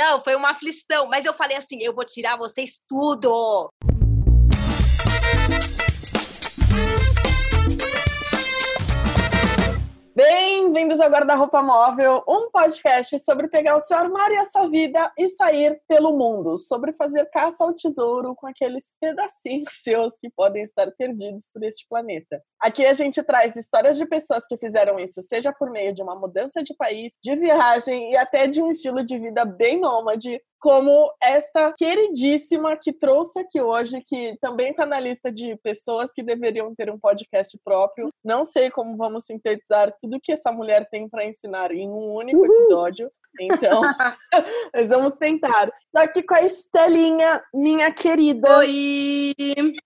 Não, foi uma aflição, mas eu falei assim, eu vou tirar vocês tudo. Bem-vindos ao Guarda-Roupa Móvel, um podcast sobre pegar o seu armário e a sua vida e sair pelo mundo, sobre fazer caça ao tesouro com aqueles pedacinhos seus que podem estar perdidos por este planeta. Aqui a gente traz histórias de pessoas que fizeram isso, seja por meio de uma mudança de país, de viagem e até de um estilo de vida bem nômade, como esta queridíssima que trouxe aqui hoje, que também está na lista de pessoas que deveriam ter um podcast próprio. Não sei como vamos sintetizar tudo que essa mulher tem para ensinar em um único episódio. Então, nós vamos tentar. Tô aqui com a Estelinha, minha querida. Oi!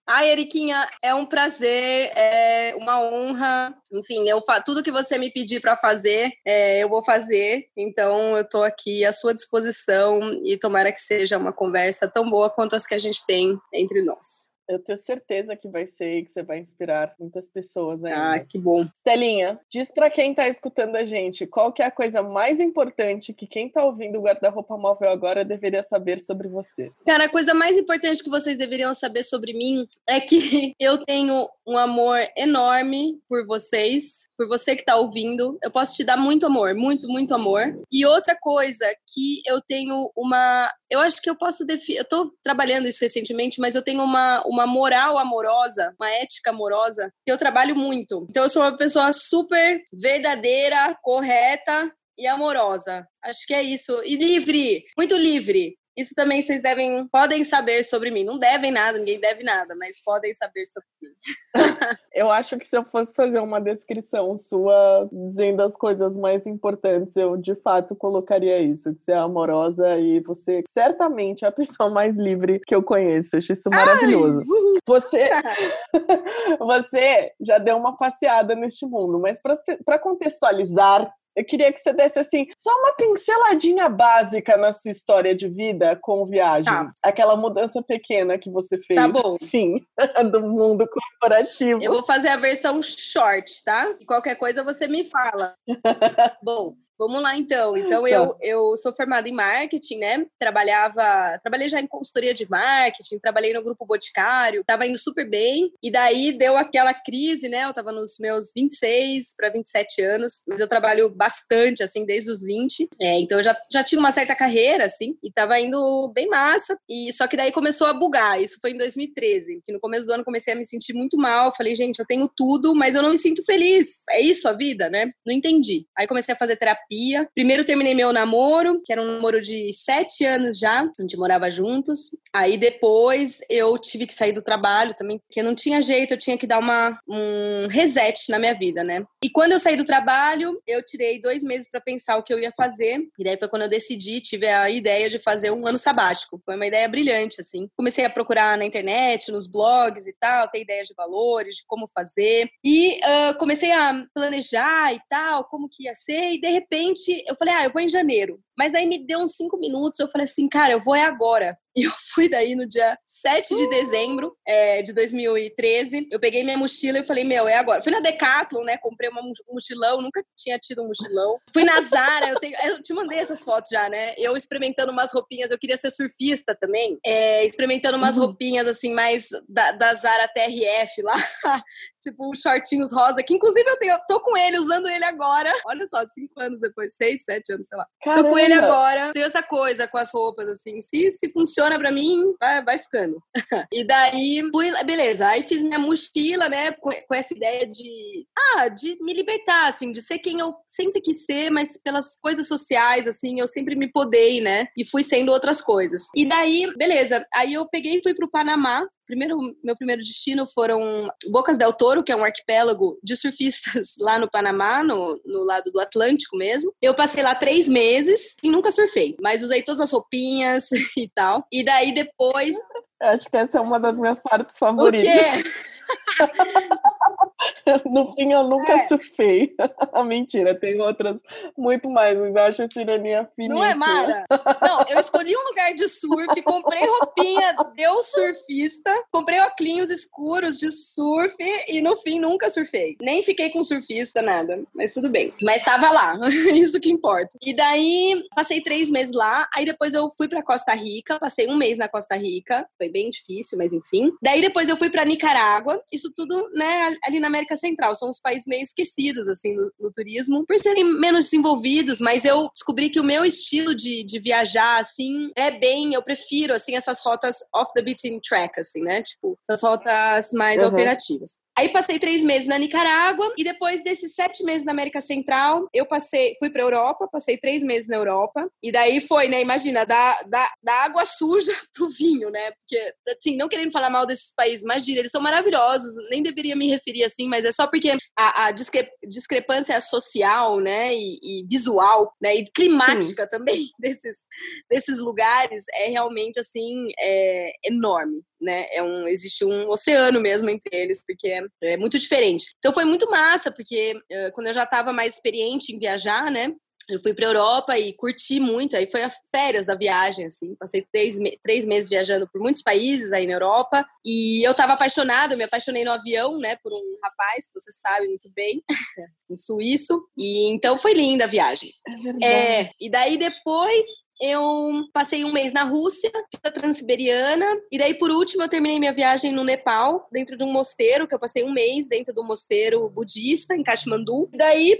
Ai, Eriquinha, é um prazer, é uma honra. Enfim, eu fa tudo que você me pedir para fazer, é, eu vou fazer. Então, eu tô aqui à sua disposição e tomara que seja uma conversa tão boa quanto as que a gente tem entre nós. Eu tenho certeza que vai ser e que você vai inspirar muitas pessoas ainda. Ah, que bom. Estelinha, diz para quem tá escutando a gente, qual que é a coisa mais importante que quem tá ouvindo o Guarda-Roupa Móvel agora deveria saber sobre você? Cara, a coisa mais importante que vocês deveriam saber sobre mim é que eu tenho um amor enorme por vocês, por você que tá ouvindo. Eu posso te dar muito amor, muito, muito amor. E outra coisa que eu tenho uma eu acho que eu posso definir. Eu tô trabalhando isso recentemente, mas eu tenho uma, uma moral amorosa, uma ética amorosa, que eu trabalho muito. Então, eu sou uma pessoa super verdadeira, correta e amorosa. Acho que é isso. E livre, muito livre. Isso também vocês devem, podem saber sobre mim. Não devem nada, ninguém deve nada, mas podem saber sobre mim. eu acho que se eu fosse fazer uma descrição sua dizendo as coisas mais importantes, eu de fato colocaria isso, que você é amorosa e você certamente é a pessoa mais livre que eu conheço. Eu acho isso maravilhoso. Ai! Você você já deu uma passeada neste mundo, mas para contextualizar eu queria que você desse assim, só uma pinceladinha básica na sua história de vida com viagem. Tá. Aquela mudança pequena que você fez. Tá bom. Sim, do mundo corporativo. Eu vou fazer a versão short, tá? E qualquer coisa você me fala. bom, Vamos lá, então. Então, eu, tá. eu sou formada em marketing, né? Trabalhava, trabalhei já em consultoria de marketing, trabalhei no Grupo Boticário, tava indo super bem. E daí deu aquela crise, né? Eu tava nos meus 26 para 27 anos, mas eu trabalho bastante, assim, desde os 20. É, então, eu já, já tinha uma certa carreira, assim, e tava indo bem massa. E só que daí começou a bugar. Isso foi em 2013, que no começo do ano comecei a me sentir muito mal. Falei, gente, eu tenho tudo, mas eu não me sinto feliz. É isso a vida, né? Não entendi. Aí comecei a fazer terapia terapia. Primeiro terminei meu namoro, que era um namoro de sete anos já, a gente morava juntos. Aí depois eu tive que sair do trabalho também, porque não tinha jeito, eu tinha que dar uma, um reset na minha vida, né? E quando eu saí do trabalho, eu tirei dois meses para pensar o que eu ia fazer. E daí foi quando eu decidi, tive a ideia de fazer um ano sabático. Foi uma ideia brilhante, assim. Comecei a procurar na internet, nos blogs e tal, ter ideias de valores, de como fazer. E uh, comecei a planejar e tal, como que ia ser. E de repente, repente, eu falei, ah, eu vou em janeiro. Mas aí me deu uns cinco minutos, eu falei assim, cara, eu vou é agora. E eu fui daí no dia 7 de dezembro é, de 2013. Eu peguei minha mochila e falei, meu, é agora. Fui na Decathlon, né? Comprei uma, um mochilão, nunca tinha tido um mochilão. Fui na Zara, eu, tenho, eu te mandei essas fotos já, né? Eu experimentando umas roupinhas, eu queria ser surfista também. É, experimentando umas uhum. roupinhas assim, mais da, da Zara TRF lá. tipo, shortinhos rosa, que inclusive eu tenho, eu tô com ele, usando ele agora. Olha só, cinco anos depois, seis, sete anos, sei lá. Caramba. Tô com ele agora. Tenho essa coisa com as roupas, assim. Se, se funciona pra mim, vai, vai ficando. e daí, fui, beleza. Aí fiz minha mochila, né, com, com essa ideia de, ah, de me libertar, assim, de ser quem eu sempre quis ser, mas pelas coisas sociais, assim, eu sempre me podei, né? E fui sendo outras coisas. E daí, beleza. Aí eu peguei e fui pro Panamá primeiro, meu primeiro destino foram Bocas del Toro, que é um arquipélago de surfistas lá no Panamá, no, no lado do Atlântico mesmo. Eu passei lá três meses e nunca surfei, mas usei todas as roupinhas e tal. E daí depois. Acho que essa é uma das minhas partes favoritas. O quê? no fim, eu nunca é. surfei. Mentira, tem outras muito mais, mas eu acho essa ironia finíssima. Não é, Mara? Não, eu escolhi um lugar de surf, comprei roupinha, deu surfista, comprei óculos escuros de surf e no fim nunca surfei. Nem fiquei com surfista, nada, mas tudo bem. Mas tava lá, isso que importa. E daí, passei três meses lá, aí depois eu fui para Costa Rica, passei um mês na Costa Rica, foi bem difícil, mas enfim. Daí depois eu fui para Nicarágua, isso tudo, né, ali na América Central, são os países meio esquecidos, assim, no, no turismo, por serem menos desenvolvidos, mas eu descobri que o meu estilo de, de viajar, assim, é bem, eu prefiro, assim, essas rotas off the beaten track, assim, né, tipo, essas rotas mais uhum. alternativas. Aí passei três meses na Nicarágua e depois desses sete meses na América Central, eu passei, fui para Europa, passei três meses na Europa e daí foi, né? Imagina, da, da, da água suja pro vinho, né? Porque, assim, não querendo falar mal desses países, imagina, eles são maravilhosos, nem deveria me referir assim, mas é só porque a, a discre, discrepância social, né? E, e, visual, né? E climática Sim. também desses, desses lugares é realmente, assim, é enorme né? É um, existe um oceano mesmo entre eles, porque é, é muito diferente. Então foi muito massa, porque uh, quando eu já estava mais experiente em viajar, né? Eu fui para Europa e curti muito. Aí foi a férias da viagem, assim. Passei três, três meses viajando por muitos países aí na Europa. E eu estava apaixonada, eu me apaixonei no avião, né, por um rapaz que você sabe muito bem, um suíço. E então foi linda a viagem. É, é e daí depois eu passei um mês na Rússia, a Transiberiana, e daí por último eu terminei minha viagem no Nepal, dentro de um mosteiro, que eu passei um mês dentro do mosteiro budista, em Kathmandu. E daí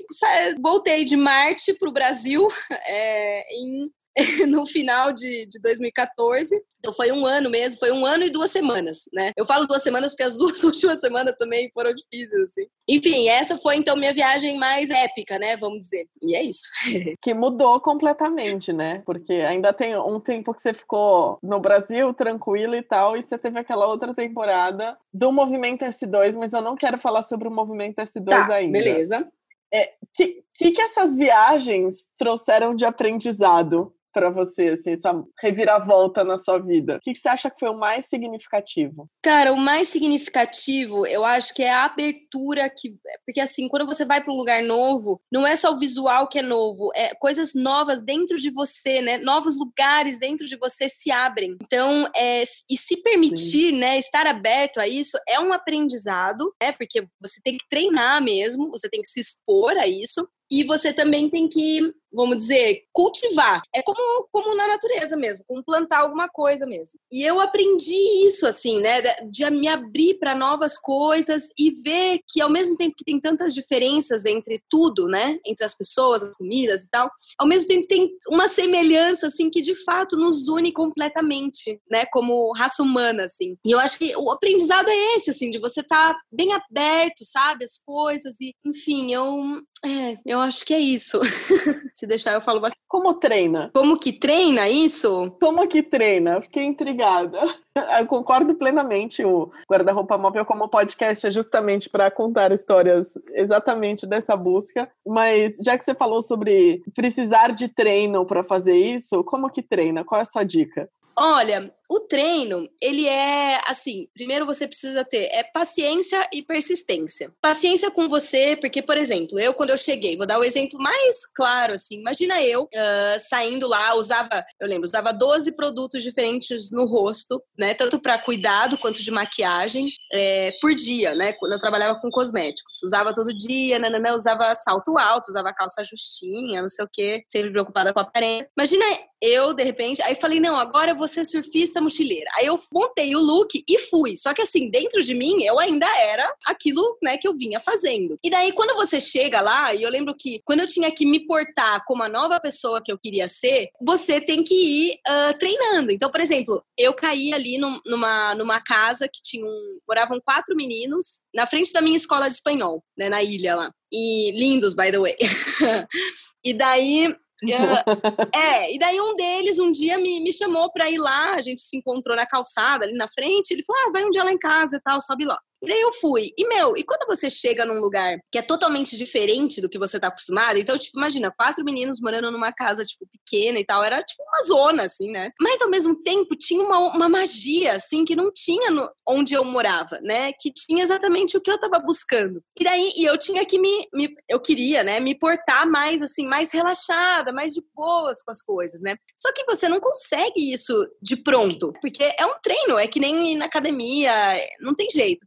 voltei de Marte para o Brasil é, em no final de, de 2014. Então foi um ano mesmo, foi um ano e duas semanas, né? Eu falo duas semanas porque as duas últimas semanas também foram difíceis, assim. Enfim, essa foi então minha viagem mais épica, né? Vamos dizer. E é isso. que mudou completamente, né? Porque ainda tem um tempo que você ficou no Brasil tranquilo e tal, e você teve aquela outra temporada do movimento S2, mas eu não quero falar sobre o movimento S2 tá, ainda. Beleza. É, que, que, que essas viagens trouxeram de aprendizado para você, assim, essa reviravolta na sua vida? O que você acha que foi o mais significativo? Cara, o mais significativo, eu acho que é a abertura que. Porque, assim, quando você vai para um lugar novo, não é só o visual que é novo, é coisas novas dentro de você, né? Novos lugares dentro de você se abrem. Então, é, e se permitir, Sim. né, estar aberto a isso é um aprendizado, né? Porque você tem que treinar mesmo, você tem que se expor a isso. E você também tem que vamos dizer, cultivar. É como, como na natureza mesmo, como plantar alguma coisa mesmo. E eu aprendi isso, assim, né? De, me abrir para novas coisas e ver que, ao mesmo tempo que tem tantas diferenças entre tudo, né? Entre as pessoas, as comidas e tal, ao mesmo tempo tem uma semelhança, assim, que de fato nos une completamente, né? Como raça humana, assim. E eu acho que o aprendizado é esse, assim, de você estar tá bem aberto, sabe? As coisas e, enfim, eu. É, eu acho que é isso. Se deixar, eu falo bastante. Como treina? Como que treina isso? Como que treina? Fiquei intrigada. Eu concordo plenamente. O Guarda-Roupa Móvel como podcast é justamente para contar histórias exatamente dessa busca. Mas já que você falou sobre precisar de treino para fazer isso, como que treina? Qual é a sua dica? Olha, o treino, ele é assim, primeiro você precisa ter é paciência e persistência. Paciência com você, porque, por exemplo, eu quando eu cheguei, vou dar o exemplo mais claro, assim, imagina eu uh, saindo lá, usava, eu lembro, usava 12 produtos diferentes no rosto, né, tanto para cuidado quanto de maquiagem, é, por dia, né, quando eu trabalhava com cosméticos. Usava todo dia, nanana, usava salto alto, usava calça justinha, não sei o quê, sempre preocupada com a aparência. Imagina eu, de repente, aí falei, não, agora eu vou ser surfista mochileira. Aí eu montei o look e fui. Só que assim, dentro de mim, eu ainda era aquilo, né, que eu vinha fazendo. E daí, quando você chega lá, e eu lembro que quando eu tinha que me portar como a nova pessoa que eu queria ser, você tem que ir uh, treinando. Então, por exemplo, eu caí ali num, numa, numa casa que tinha um, moravam quatro meninos na frente da minha escola de espanhol, né, na ilha lá. E lindos, by the way. e daí é, e daí um deles um dia me, me chamou pra ir lá, a gente se encontrou na calçada ali na frente, ele falou, ah, vai um dia lá em casa e tal, sobe lá. E daí eu fui. E, meu, e quando você chega num lugar que é totalmente diferente do que você tá acostumado, então, tipo, imagina, quatro meninos morando numa casa, tipo, pequena e tal, era tipo uma zona, assim, né? Mas ao mesmo tempo tinha uma, uma magia, assim, que não tinha no, onde eu morava, né? Que tinha exatamente o que eu tava buscando. E daí, e eu tinha que me, me eu queria, né, me portar mais, assim, mais relaxada, mais de boas com as coisas, né? Só que você não consegue isso de pronto, porque é um treino, é que nem na academia, não tem jeito.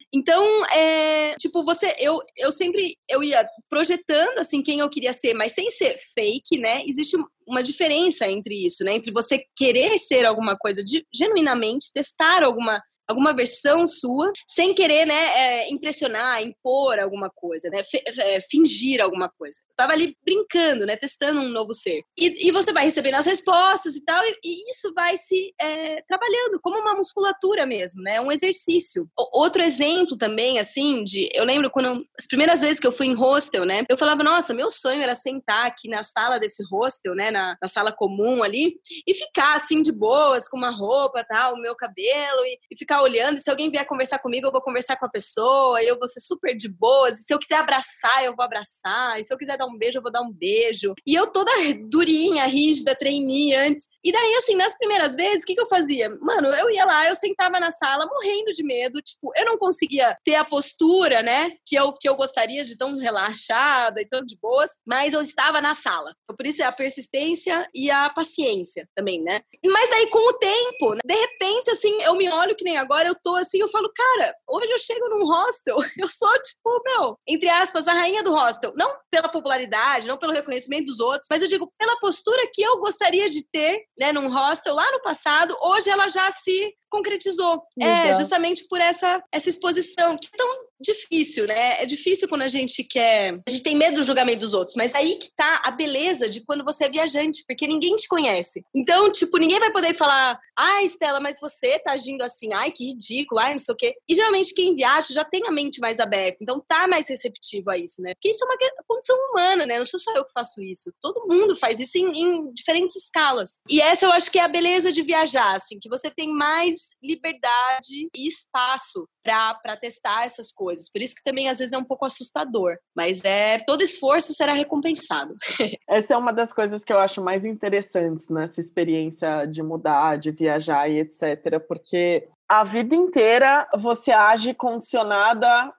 É, tipo, você, eu, eu sempre, eu ia projetando, assim, quem eu queria ser, mas sem ser fake, né? Existe uma diferença entre isso, né? Entre você querer ser alguma coisa de, genuinamente, testar alguma alguma versão sua, sem querer, né, é, impressionar, impor alguma coisa, né, é, fingir alguma coisa. Eu tava ali brincando, né, testando um novo ser. E, e você vai recebendo as respostas e tal, e, e isso vai se é, trabalhando como uma musculatura mesmo, né, um exercício. O, outro exemplo também, assim, de, eu lembro quando, as primeiras vezes que eu fui em hostel, né, eu falava, nossa, meu sonho era sentar aqui na sala desse hostel, né, na, na sala comum ali, e ficar, assim, de boas, com uma roupa, tal, o meu cabelo, e, e ficar ficar olhando, se alguém vier conversar comigo, eu vou conversar com a pessoa, eu vou ser super de boas. Se eu quiser abraçar, eu vou abraçar. E se eu quiser dar um beijo, eu vou dar um beijo. E eu toda durinha, rígida, treinei antes. E daí, assim, nas primeiras vezes, o que, que eu fazia? Mano, eu ia lá, eu sentava na sala morrendo de medo. Tipo, eu não conseguia ter a postura, né, que eu, que eu gostaria de tão relaxada e tão de boas, mas eu estava na sala. Então, por isso é a persistência e a paciência também, né? Mas daí, com o tempo, né, de repente, assim, eu me olho que nem agora eu tô assim, eu falo, cara, hoje eu chego num hostel, eu sou, tipo, meu, entre aspas, a rainha do hostel. Não pela popularidade, não pelo reconhecimento dos outros, mas eu digo pela postura que eu gostaria de ter, né, num hostel lá no passado, hoje ela já se concretizou. É, justamente por essa, essa exposição, que é tão difícil, né? É difícil quando a gente quer. A gente tem medo do julgamento dos outros, mas aí que tá a beleza de quando você é viajante, porque ninguém te conhece. Então, tipo, ninguém vai poder falar, ai, ah, Estela, mas você tá agindo assim, ai, que ridículo, ai, não sei o quê. E geralmente quem viaja já tem a mente mais aberta, então tá mais receptivo a isso, né? Porque isso é uma condição humana, né? Não sou só eu que faço isso. Todo mundo faz isso em, em diferentes escalas. E essa eu acho que é a beleza de viajar, assim, que você tem mais liberdade e espaço para testar essas coisas. Por isso que também às vezes é um pouco assustador, mas é todo esforço será recompensado. Essa é uma das coisas que eu acho mais interessantes nessa experiência de mudar, de viajar e etc, porque a vida inteira você age condicionada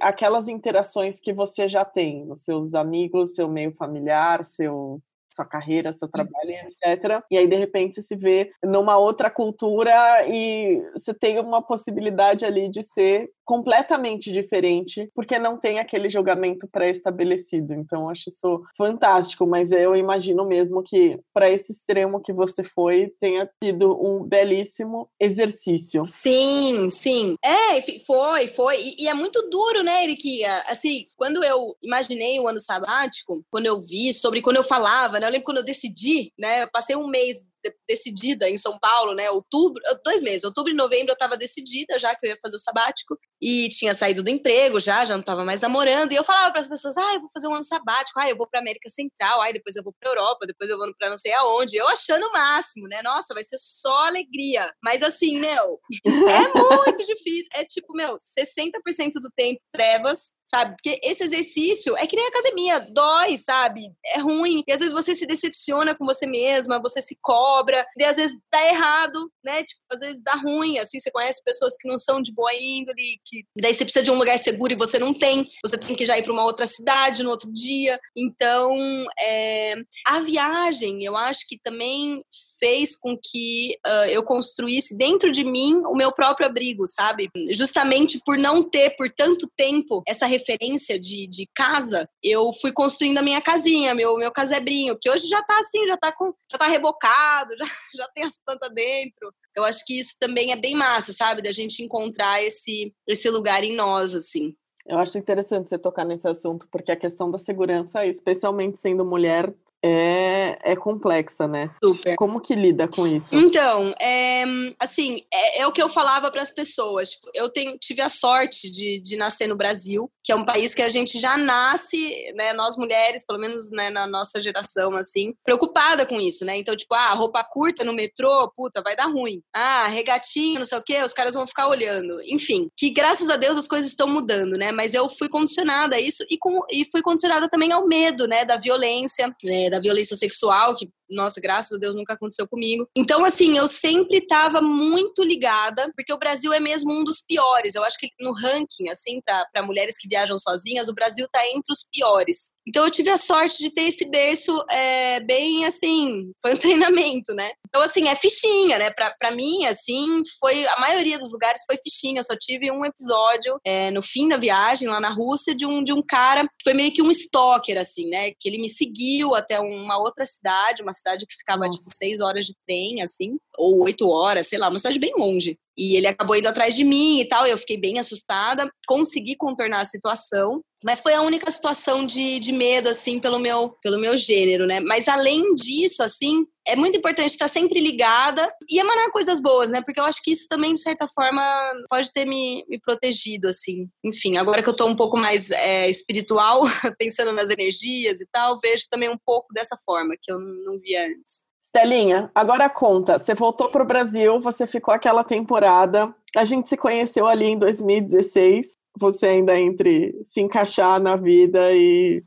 àquelas interações que você já tem, os seus amigos, seu meio familiar, seu sua carreira, seu trabalho, etc. E aí, de repente, você se vê numa outra cultura e você tem uma possibilidade ali de ser completamente diferente, porque não tem aquele julgamento pré-estabelecido. Então, acho isso fantástico, mas eu imagino mesmo que para esse extremo que você foi, tenha sido um belíssimo exercício. Sim, sim. É, foi, foi. E, e é muito duro, né, Eriquia? Assim, quando eu imaginei o ano sabático, quando eu vi sobre, quando eu falava, né, eu lembro quando eu decidi, né, eu passei um mês decidida em São Paulo, né? Outubro, dois meses, outubro e novembro eu estava decidida já que eu ia fazer o sabático e tinha saído do emprego já, já não estava mais namorando. E eu falava para as pessoas: ah, eu vou fazer um ano sabático, ah, eu vou para América Central, ah, depois eu vou para Europa, depois eu vou para não sei aonde. Eu achando o máximo, né? Nossa, vai ser só alegria. Mas assim, meu, é muito difícil. É tipo, meu, 60% do tempo trevas, sabe? Porque esse exercício é que nem academia, dói, sabe? É ruim. E às vezes você se decepciona com você mesma, você se cobra cobra, e às vezes dá errado, né? Tipo, às vezes dá ruim, assim, você conhece pessoas que não são de boa índole, que daí você precisa de um lugar seguro e você não tem, você tem que já ir para uma outra cidade no outro dia. Então, é, a viagem, eu acho que também fez com que uh, eu construísse dentro de mim o meu próprio abrigo, sabe? Justamente por não ter por tanto tempo essa referência de, de casa, eu fui construindo a minha casinha, meu, meu casebrinho, que hoje já tá assim, já tá, com, já tá rebocado, já, já tem as plantas dentro. Eu acho que isso também é bem massa, sabe? Da gente encontrar esse, esse lugar em nós, assim. Eu acho interessante você tocar nesse assunto, porque a questão da segurança, especialmente sendo mulher, é, é complexa, né? Super. Como que lida com isso? Então, é, assim, é, é o que eu falava para as pessoas. Tipo, eu tenho, tive a sorte de, de nascer no Brasil, que é um país que a gente já nasce, né, nós mulheres, pelo menos né, na nossa geração, assim, preocupada com isso, né? Então, tipo, ah, roupa curta no metrô, puta, vai dar ruim. Ah, regatinho, não sei o quê, os caras vão ficar olhando. Enfim, que graças a Deus as coisas estão mudando, né? Mas eu fui condicionada a isso e, com, e fui condicionada também ao medo, né, da violência, né, da violência sexual, que nossa, graças a Deus nunca aconteceu comigo. Então, assim, eu sempre estava muito ligada, porque o Brasil é mesmo um dos piores. Eu acho que no ranking, assim, para mulheres que viajam sozinhas, o Brasil está entre os piores. Então, eu tive a sorte de ter esse berço é, bem, assim, foi um treinamento, né? Então, assim, é fichinha, né? Pra, pra mim, assim, foi. A maioria dos lugares foi fichinha. Eu só tive um episódio é, no fim da viagem, lá na Rússia, de um, de um cara que foi meio que um stalker, assim, né? Que ele me seguiu até uma outra cidade, uma cidade que ficava, Nossa. tipo, seis horas de trem, assim, ou oito horas, sei lá, uma cidade bem longe. E ele acabou indo atrás de mim e tal, eu fiquei bem assustada, consegui contornar a situação, mas foi a única situação de, de medo, assim, pelo meu, pelo meu gênero, né? Mas além disso, assim, é muito importante estar sempre ligada e emanar coisas boas, né? Porque eu acho que isso também, de certa forma, pode ter me, me protegido, assim. Enfim, agora que eu tô um pouco mais é, espiritual, pensando nas energias e tal, vejo também um pouco dessa forma, que eu não via antes. Stelinha, agora conta. Você voltou para o Brasil, você ficou aquela temporada. A gente se conheceu ali em 2016. Você ainda entre se encaixar na vida e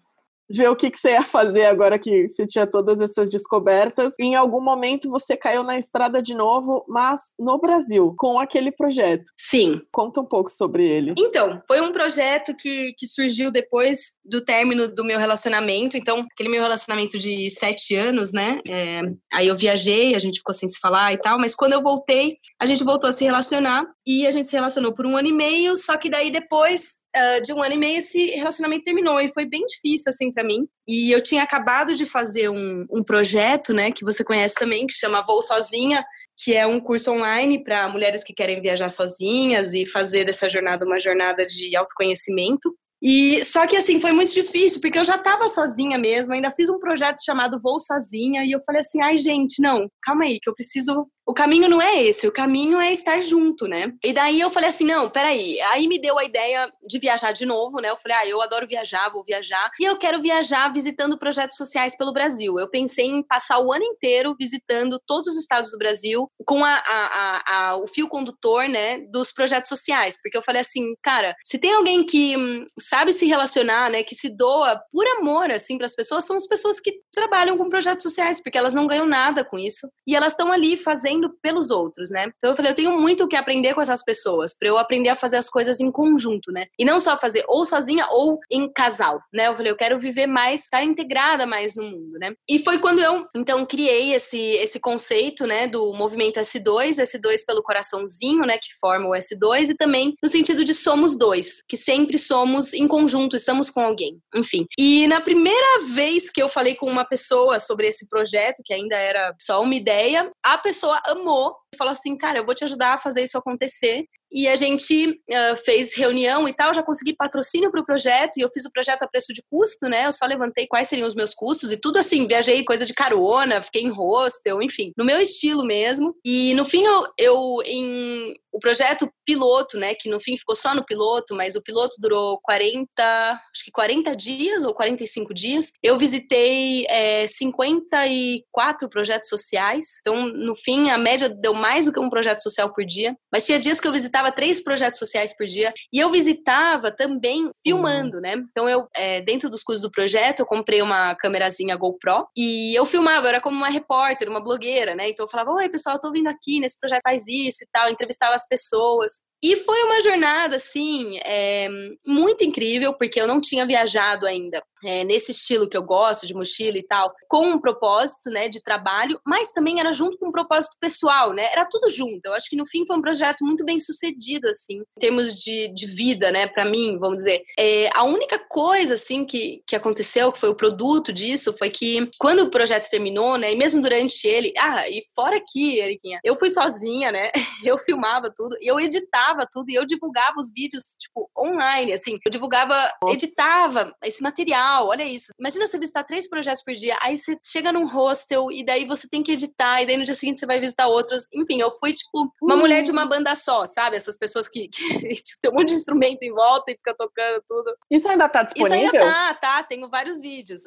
ver o que, que você ia fazer agora que você tinha todas essas descobertas. E em algum momento você caiu na estrada de novo, mas no Brasil, com aquele projeto. Sim. Conta um pouco sobre ele. Então, foi um projeto que, que surgiu depois do término do meu relacionamento. Então, aquele meu relacionamento de sete anos, né? É, aí eu viajei, a gente ficou sem se falar e tal, mas quando eu voltei, a gente voltou a se relacionar e a gente se relacionou por um ano e meio, só que daí depois uh, de um ano e meio esse relacionamento terminou e foi bem difícil assim para mim. E eu tinha acabado de fazer um, um projeto, né, que você conhece também, que chama Vou Sozinha, que é um curso online para mulheres que querem viajar sozinhas e fazer dessa jornada uma jornada de autoconhecimento. E só que assim foi muito difícil, porque eu já estava sozinha mesmo, ainda fiz um projeto chamado Vou Sozinha e eu falei assim: "Ai, gente, não, calma aí, que eu preciso o caminho não é esse, o caminho é estar junto, né? E daí eu falei assim, não, peraí. Aí me deu a ideia de viajar de novo, né? Eu falei, ah, eu adoro viajar, vou viajar. E eu quero viajar visitando projetos sociais pelo Brasil. Eu pensei em passar o ano inteiro visitando todos os estados do Brasil com a, a, a, o fio condutor, né, dos projetos sociais. Porque eu falei assim, cara, se tem alguém que hum, sabe se relacionar, né, que se doa por amor, assim, para as pessoas, são as pessoas que trabalham com projetos sociais, porque elas não ganham nada com isso. E elas estão ali fazendo fazendo pelos outros, né? Então eu falei, eu tenho muito o que aprender com essas pessoas, para eu aprender a fazer as coisas em conjunto, né? E não só fazer ou sozinha ou em casal, né? Eu falei, eu quero viver mais, estar integrada mais no mundo, né? E foi quando eu, então, criei esse, esse conceito, né, do movimento S2, S2 pelo coraçãozinho, né, que forma o S2, e também no sentido de somos dois, que sempre somos em conjunto, estamos com alguém, enfim. E na primeira vez que eu falei com uma pessoa sobre esse projeto, que ainda era só uma ideia, a pessoa amou e falou assim: cara, eu vou te ajudar a fazer isso acontecer. E a gente uh, fez reunião e tal, já consegui patrocínio para o projeto e eu fiz o projeto a preço de custo, né? Eu só levantei quais seriam os meus custos e tudo assim, viajei coisa de carona, fiquei em hostel, enfim, no meu estilo mesmo. E no fim eu, eu em o projeto piloto, né, que no fim ficou só no piloto, mas o piloto durou 40, acho que 40 dias ou 45 dias. Eu visitei é, 54 projetos sociais. Então, no fim, a média deu mais do que um projeto social por dia. Mas tinha dias que eu visitava três projetos sociais por dia. E eu visitava também filmando, né? Então, eu, é, dentro dos custos do projeto, eu comprei uma câmerazinha GoPro e eu filmava, eu era como uma repórter, uma blogueira, né? Então, eu falava, oi, pessoal, eu tô vindo aqui nesse projeto, faz isso e tal. entrevistava as pessoas. E foi uma jornada, assim, é, muito incrível, porque eu não tinha viajado ainda é, nesse estilo que eu gosto, de mochila e tal, com um propósito, né, de trabalho, mas também era junto com um propósito pessoal, né? Era tudo junto. Eu acho que no fim foi um projeto muito bem sucedido, assim, em termos de, de vida, né, para mim, vamos dizer. É, a única coisa, assim, que, que aconteceu, que foi o produto disso, foi que quando o projeto terminou, né, e mesmo durante ele, ah, e fora aqui, Eriquinha, eu fui sozinha, né, eu filmava tudo, e eu editava tudo e eu divulgava os vídeos, tipo, online, assim. Eu divulgava, Nossa. editava esse material, olha isso. Imagina você visitar três projetos por dia, aí você chega num hostel e daí você tem que editar, e daí no dia seguinte você vai visitar outros. Enfim, eu fui, tipo, uma mulher de uma banda só, sabe? Essas pessoas que, que tipo, tem um monte de instrumento em volta e fica tocando tudo. Isso ainda tá disponível? Isso ainda tá, tá. Tenho vários vídeos.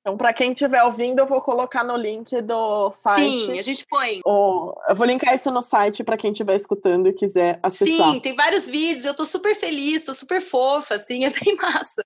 Então, pra quem estiver ouvindo, eu vou colocar no link do site. Sim, a gente põe. O... Eu vou linkar isso no site pra quem estiver escutando e quiser acessar. Sim, tem vários vídeos. Eu tô super feliz, tô super fofa, assim, é bem massa.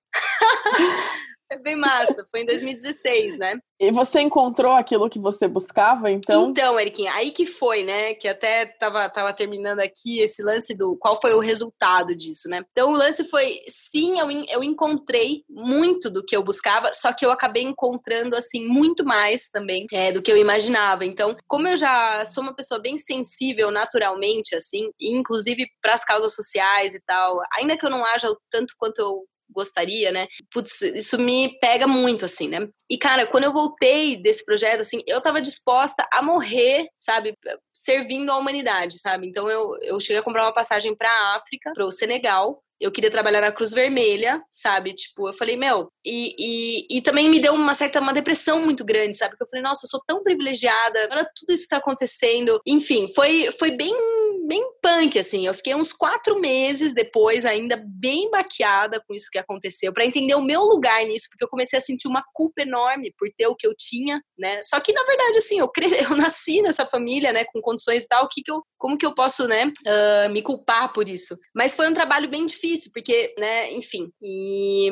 É bem massa, foi em 2016, né? E você encontrou aquilo que você buscava, então? Então, Eriquinha, aí que foi, né? Que até tava, tava terminando aqui esse lance do qual foi o resultado disso, né? Então, o lance foi, sim, eu, eu encontrei muito do que eu buscava, só que eu acabei encontrando, assim, muito mais também é, do que eu imaginava. Então, como eu já sou uma pessoa bem sensível naturalmente, assim, inclusive para as causas sociais e tal, ainda que eu não haja o tanto quanto eu gostaria, né? Putz, isso me pega muito, assim, né? E, cara, quando eu voltei desse projeto, assim, eu tava disposta a morrer, sabe? Servindo a humanidade, sabe? Então eu, eu cheguei a comprar uma passagem pra África, pro Senegal, eu queria trabalhar na Cruz Vermelha, sabe? Tipo, eu falei, meu, e, e, e também me deu uma certa uma depressão muito grande, sabe? Porque eu falei, nossa, eu sou tão privilegiada, agora tudo isso tá acontecendo. Enfim, foi, foi bem, bem punk, assim. Eu fiquei uns quatro meses depois, ainda bem baqueada com isso que aconteceu, para entender o meu lugar nisso, porque eu comecei a sentir uma culpa enorme por ter o que eu tinha, né? Só que, na verdade, assim, eu, cre... eu nasci nessa família, né, com condições e tal, que que eu, como que eu posso, né, uh, me culpar por isso? Mas foi um trabalho bem difícil difícil, porque, né, enfim. E.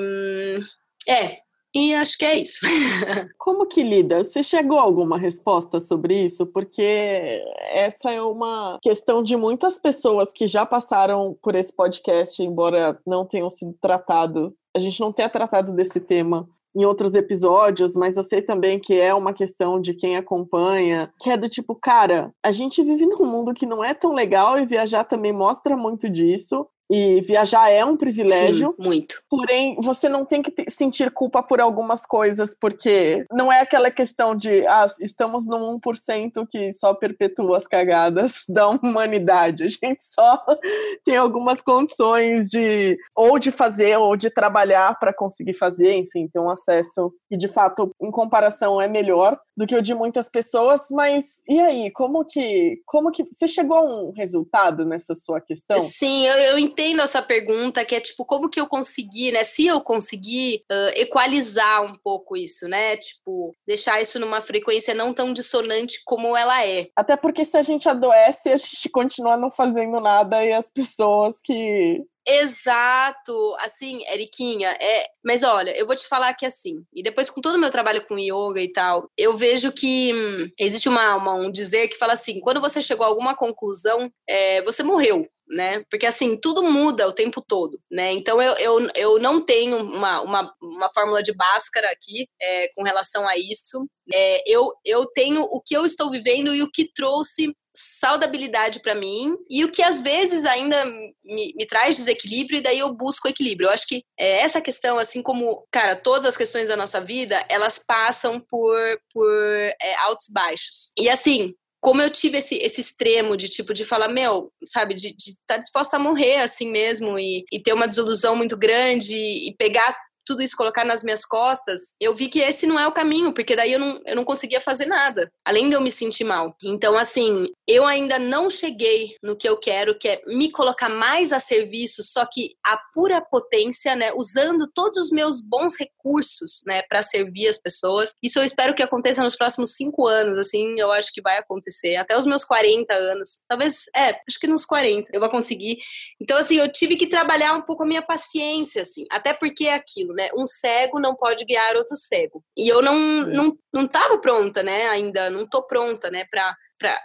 É, e acho que é isso. Como que lida? Você chegou a alguma resposta sobre isso? Porque essa é uma questão de muitas pessoas que já passaram por esse podcast, embora não tenham sido tratado. A gente não tenha tratado desse tema em outros episódios, mas eu sei também que é uma questão de quem acompanha, que é do tipo, cara, a gente vive num mundo que não é tão legal e viajar também mostra muito disso. E viajar é um privilégio. Sim, muito. Porém, você não tem que sentir culpa por algumas coisas, porque não é aquela questão de, ah, estamos no 1% que só perpetua as cagadas da humanidade. A gente só tem algumas condições de, ou de fazer, ou de trabalhar para conseguir fazer, enfim, ter um acesso que, de fato, em comparação, é melhor do que o de muitas pessoas. Mas, e aí, como que, como que, você chegou a um resultado nessa sua questão? Sim, eu, eu entendo entendo essa pergunta, que é tipo, como que eu consegui, né? Se eu conseguir uh, equalizar um pouco isso, né? Tipo, deixar isso numa frequência não tão dissonante como ela é. Até porque se a gente adoece, a gente continua não fazendo nada e as pessoas que Exato, assim, Eriquinha, é, mas olha, eu vou te falar que assim, e depois com todo o meu trabalho com yoga e tal, eu vejo que hum, existe uma, uma, um dizer que fala assim, quando você chegou a alguma conclusão, é, você morreu, né? Porque assim, tudo muda o tempo todo, né? Então eu, eu, eu não tenho uma, uma, uma fórmula de Bhaskara aqui é, com relação a isso. É, eu, eu tenho o que eu estou vivendo e o que trouxe saudabilidade para mim e o que às vezes ainda me, me, traz desequilíbrio e daí eu busco equilíbrio. Eu acho que é, essa questão, assim como, cara, todas as questões da nossa vida, elas passam por, por é, altos e baixos. E assim, como eu tive esse, esse extremo de tipo de falar, meu, sabe, de estar tá disposta a morrer assim mesmo e, e ter uma desilusão muito grande e pegar tudo isso colocar nas minhas costas, eu vi que esse não é o caminho, porque daí eu não, eu não conseguia fazer nada, além de eu me sentir mal. Então, assim, eu ainda não cheguei no que eu quero, que é me colocar mais a serviço, só que a pura potência, né, usando todos os meus bons recursos, né, para servir as pessoas. Isso eu espero que aconteça nos próximos cinco anos, assim, eu acho que vai acontecer, até os meus 40 anos. Talvez, é, acho que nos 40 eu vou conseguir. Então, assim, eu tive que trabalhar um pouco a minha paciência, assim, até porque é aquilo, né? Um cego não pode guiar outro cego. E eu não, não, não tava pronta, né? Ainda não tô pronta, né? Pra,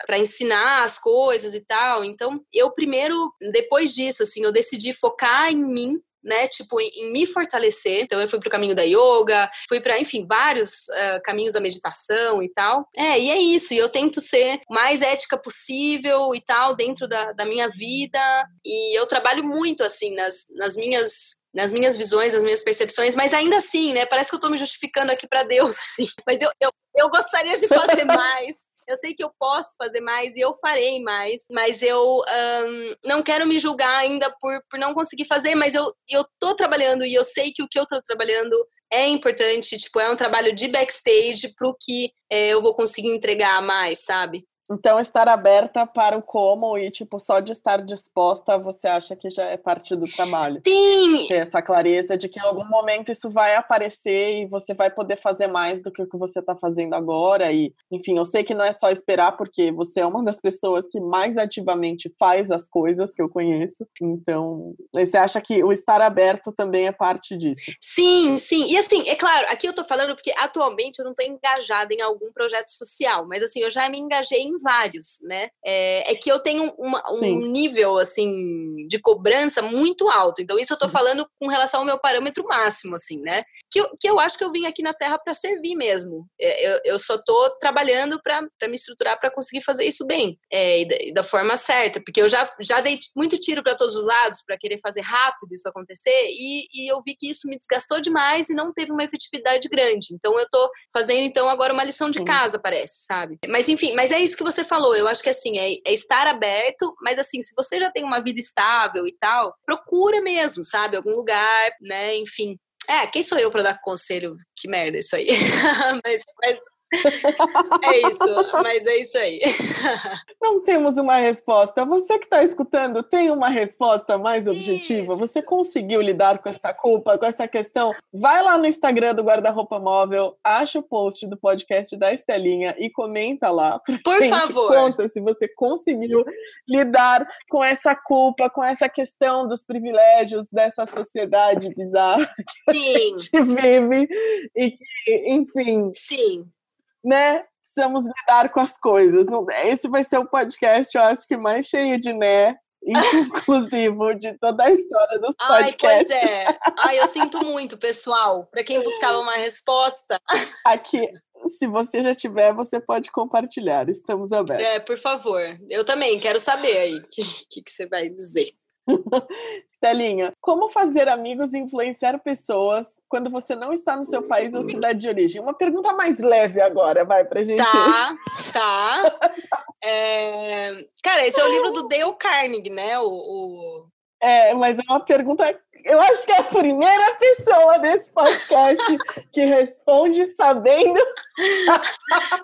para ensinar as coisas e tal. Então, eu primeiro, depois disso, assim, eu decidi focar em mim, né, tipo, em, em, me fortalecer. Então, eu fui pro caminho da yoga, fui para, enfim, vários uh, caminhos da meditação e tal. É, e é isso. E eu tento ser mais ética possível e tal, dentro da, da minha vida. E eu trabalho muito, assim, nas, nas minhas nas minhas visões, nas minhas percepções, mas ainda assim, né? Parece que eu tô me justificando aqui para Deus, assim. Mas eu, eu, eu gostaria de fazer mais. Eu sei que eu posso fazer mais e eu farei mais, mas eu um, não quero me julgar ainda por, por não conseguir fazer, mas eu, eu tô trabalhando e eu sei que o que eu tô trabalhando é importante, tipo, é um trabalho de backstage pro que é, eu vou conseguir entregar mais, sabe? Então, estar aberta para o como e, tipo, só de estar disposta, você acha que já é parte do trabalho. Sim! Ter essa clareza de que em algum momento isso vai aparecer e você vai poder fazer mais do que o que você está fazendo agora. E, enfim, eu sei que não é só esperar, porque você é uma das pessoas que mais ativamente faz as coisas que eu conheço. Então, você acha que o estar aberto também é parte disso? Sim, sim. E, assim, é claro, aqui eu tô falando porque atualmente eu não tô engajada em algum projeto social, mas, assim, eu já me engajei em vários, né? É, é que eu tenho uma, um nível, assim, de cobrança muito alto. Então, isso eu tô uhum. falando com relação ao meu parâmetro máximo, assim, né? Que eu, que eu acho que eu vim aqui na Terra para servir mesmo. É, eu, eu só tô trabalhando para me estruturar para conseguir fazer isso bem é, e, da, e, da, forma certa. Porque eu já, já dei muito tiro para todos os lados para querer fazer rápido isso acontecer e, e eu vi que isso me desgastou demais e não teve uma efetividade grande. Então, eu tô fazendo, então, agora uma lição de casa, parece, sabe? Mas, enfim, mas é isso que você falou, eu acho que assim, é, é, estar aberto, mas assim, se você já tem uma vida estável e tal, procura mesmo, sabe? Algum lugar, né? Enfim. É, quem sou eu para dar conselho? Que merda isso aí. mas, mas é isso, mas é isso aí. Não temos uma resposta. Você que está escutando, tem uma resposta mais objetiva? Isso. Você conseguiu lidar com essa culpa, com essa questão? Vai lá no Instagram do Guarda-Roupa Móvel, acha o post do podcast da Estelinha e comenta lá. Por favor. Conta se você conseguiu lidar com essa culpa, com essa questão dos privilégios dessa sociedade bizarra que Sim. a gente vive e que, enfim. Sim né? Precisamos lidar com as coisas. Esse vai ser o podcast, eu acho que mais cheio de né, inclusivo de toda a história dos podcasts. Ai, pois é. Ai, eu sinto muito, pessoal. Para quem buscava uma resposta. Aqui, se você já tiver, você pode compartilhar. Estamos abertos. É, por favor. Eu também quero saber aí o que, que, que você vai dizer. Stelinha, como fazer amigos e influenciar pessoas quando você não está no seu país ou cidade de origem? Uma pergunta mais leve agora, vai pra gente. Tá, tá. é... Cara, esse é o livro do Dale Carnegie, né? O, o... É, mas é uma pergunta eu acho que é a primeira pessoa desse podcast que responde sabendo.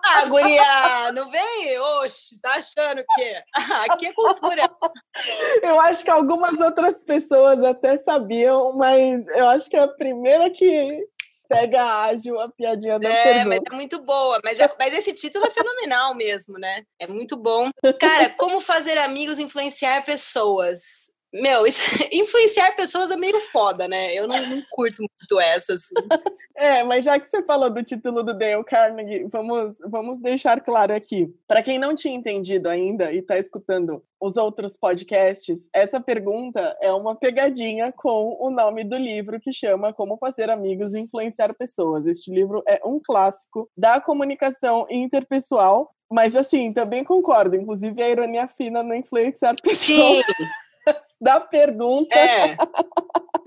ah, guria, não vem? Oxe, tá achando que aqui é cultura. Eu acho que algumas outras pessoas até sabiam, mas eu acho que é a primeira que pega ágil a piadinha da é, pergunta. mas é muito boa. Mas, é, mas esse título é fenomenal mesmo, né? É muito bom. Cara, como fazer amigos influenciar pessoas? Meu, isso, influenciar pessoas é meio foda, né? Eu não, não curto muito essa, assim. É, mas já que você falou do título do Dale Carnegie, vamos, vamos deixar claro aqui. Para quem não tinha entendido ainda e está escutando os outros podcasts, essa pergunta é uma pegadinha com o nome do livro que chama Como Fazer Amigos e Influenciar Pessoas. Este livro é um clássico da comunicação interpessoal, mas assim, também concordo, inclusive a ironia fina no influenciar pessoas. Sim da pergunta. É.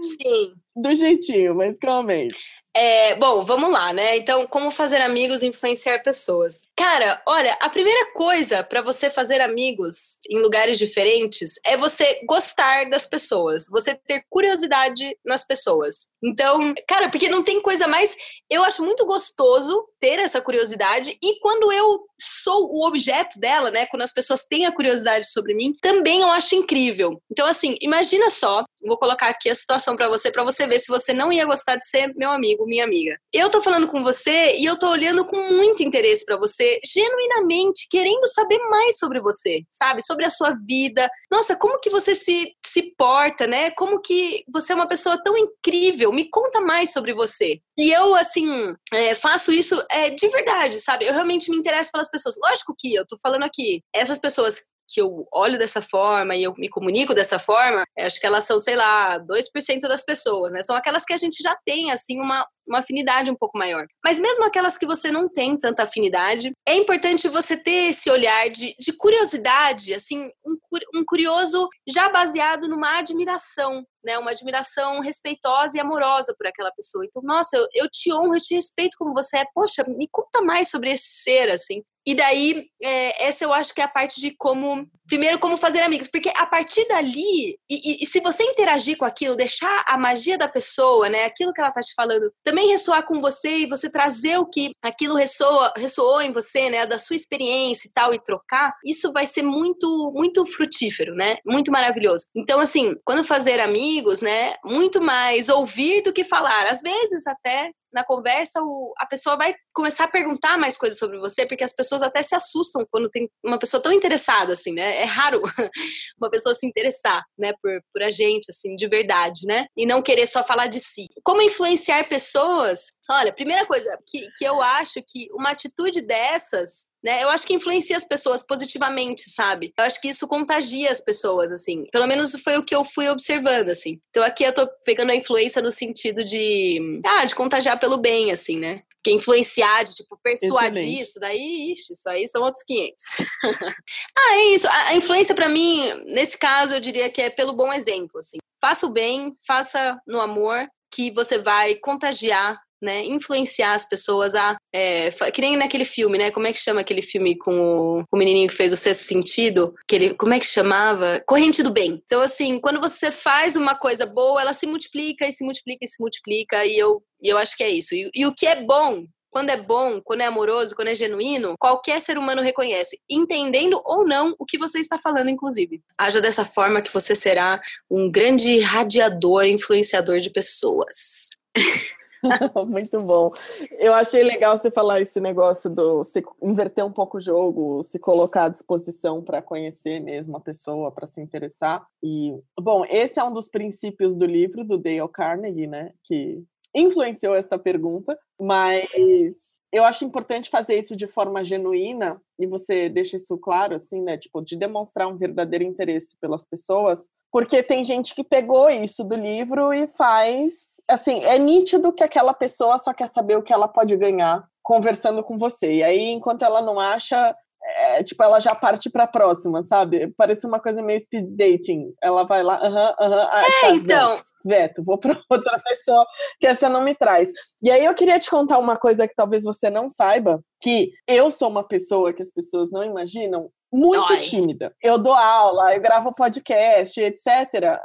Sim. Do jeitinho, mas calmamente. É, bom, vamos lá, né? Então, como fazer amigos e influenciar pessoas? Cara, olha, a primeira coisa para você fazer amigos em lugares diferentes é você gostar das pessoas, você ter curiosidade nas pessoas. Então, cara, porque não tem coisa mais. Eu acho muito gostoso ter essa curiosidade e quando eu sou o objeto dela, né? Quando as pessoas têm a curiosidade sobre mim, também eu acho incrível. Então, assim, imagina só, vou colocar aqui a situação para você, para você ver se você não ia gostar de ser meu amigo, minha amiga. Eu tô falando com você e eu tô olhando com muito interesse para você, genuinamente querendo saber mais sobre você, sabe? Sobre a sua vida. Nossa, como que você se, se porta, né? Como que você é uma pessoa tão incrível me conta mais sobre você. E eu, assim, é, faço isso é, de verdade, sabe? Eu realmente me interesso pelas pessoas. Lógico que eu tô falando aqui, essas pessoas que eu olho dessa forma e eu me comunico dessa forma, acho que elas são, sei lá, 2% das pessoas, né? São aquelas que a gente já tem, assim, uma, uma afinidade um pouco maior. Mas mesmo aquelas que você não tem tanta afinidade, é importante você ter esse olhar de, de curiosidade, assim, um, um curioso já baseado numa admiração, né, uma admiração respeitosa e amorosa por aquela pessoa. Então, nossa, eu, eu te honro, eu te respeito como você é. Poxa, me conta mais sobre esse ser, assim. E daí, é, essa eu acho que é a parte de como primeiro como fazer amigos, porque a partir dali, e, e, se você interagir com aquilo, deixar a magia da pessoa, né, aquilo que ela tá te falando, também ressoar com você e você trazer o que aquilo ressoa, ressoou em você, né, da sua experiência e tal, e trocar, isso vai ser muito, muito frutífero, né, muito maravilhoso. Então, assim, quando fazer amigos, né, muito mais ouvir do que falar, às vezes até na conversa, o, a pessoa vai começar a perguntar mais coisas sobre você, porque as pessoas até se assustam quando tem uma pessoa tão interessada, assim, né? É raro uma pessoa se interessar, né, por, por a gente, assim, de verdade, né? E não querer só falar de si. Como influenciar pessoas? Olha, primeira coisa que, que eu acho que uma atitude dessas né? Eu acho que influencia as pessoas positivamente, sabe? Eu acho que isso contagia as pessoas, assim. Pelo menos foi o que eu fui observando, assim. Então aqui eu tô pegando a influência no sentido de, ah, de contagiar pelo bem, assim, né? Que influenciar, de tipo, persuadir Excelente. isso, daí, ixi, isso aí são outros 500. ah, é isso. A, a influência para mim, nesse caso, eu diria que é pelo bom exemplo, assim. Faça o bem, faça no amor, que você vai contagiar né, influenciar as pessoas a. É, que nem naquele filme, né? Como é que chama aquele filme com o, o menininho que fez o sexto sentido? Que ele, como é que chamava? Corrente do bem. Então, assim, quando você faz uma coisa boa, ela se multiplica e se multiplica e se multiplica. E eu, e eu acho que é isso. E, e o que é bom quando é bom, quando é amoroso, quando é genuíno, qualquer ser humano reconhece, entendendo ou não o que você está falando, inclusive. Haja dessa forma que você será um grande radiador, influenciador de pessoas. Muito bom. Eu achei legal você falar esse negócio do se inverter um pouco o jogo, se colocar à disposição para conhecer mesmo a pessoa, para se interessar. E, bom, esse é um dos princípios do livro do Dale Carnegie, né? Que influenciou esta pergunta, mas eu acho importante fazer isso de forma genuína e você deixa isso claro, assim, né? Tipo, de demonstrar um verdadeiro interesse pelas pessoas, porque tem gente que pegou isso do livro e faz, assim, é nítido que aquela pessoa só quer saber o que ela pode ganhar conversando com você. E aí, enquanto ela não acha é, tipo, ela já parte pra próxima, sabe? Parece uma coisa meio speed dating. Ela vai lá, aham, aham. Ah, é, tá, então. Não, Veto, vou pra outra pessoa que essa não me traz. E aí eu queria te contar uma coisa que talvez você não saiba, que eu sou uma pessoa que as pessoas não imaginam, muito tímida. Eu dou aula, eu gravo podcast, etc.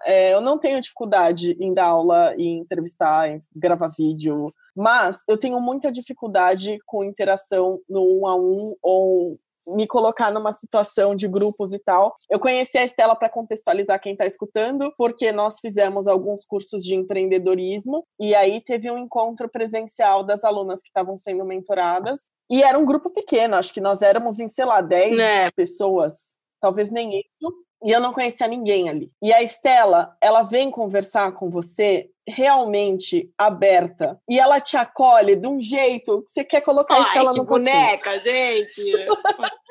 É, eu não tenho dificuldade em dar aula, em entrevistar, em gravar vídeo, mas eu tenho muita dificuldade com interação no um a um ou me colocar numa situação de grupos e tal. Eu conheci a Estela para contextualizar quem está escutando, porque nós fizemos alguns cursos de empreendedorismo e aí teve um encontro presencial das alunas que estavam sendo mentoradas. E era um grupo pequeno, acho que nós éramos em, sei lá, 10 é. pessoas, talvez nem isso. E eu não conhecia ninguém ali. E a Estela, ela vem conversar com você realmente aberta e ela te acolhe de um jeito que você quer colocar Ai, a Estela no boneca, gente.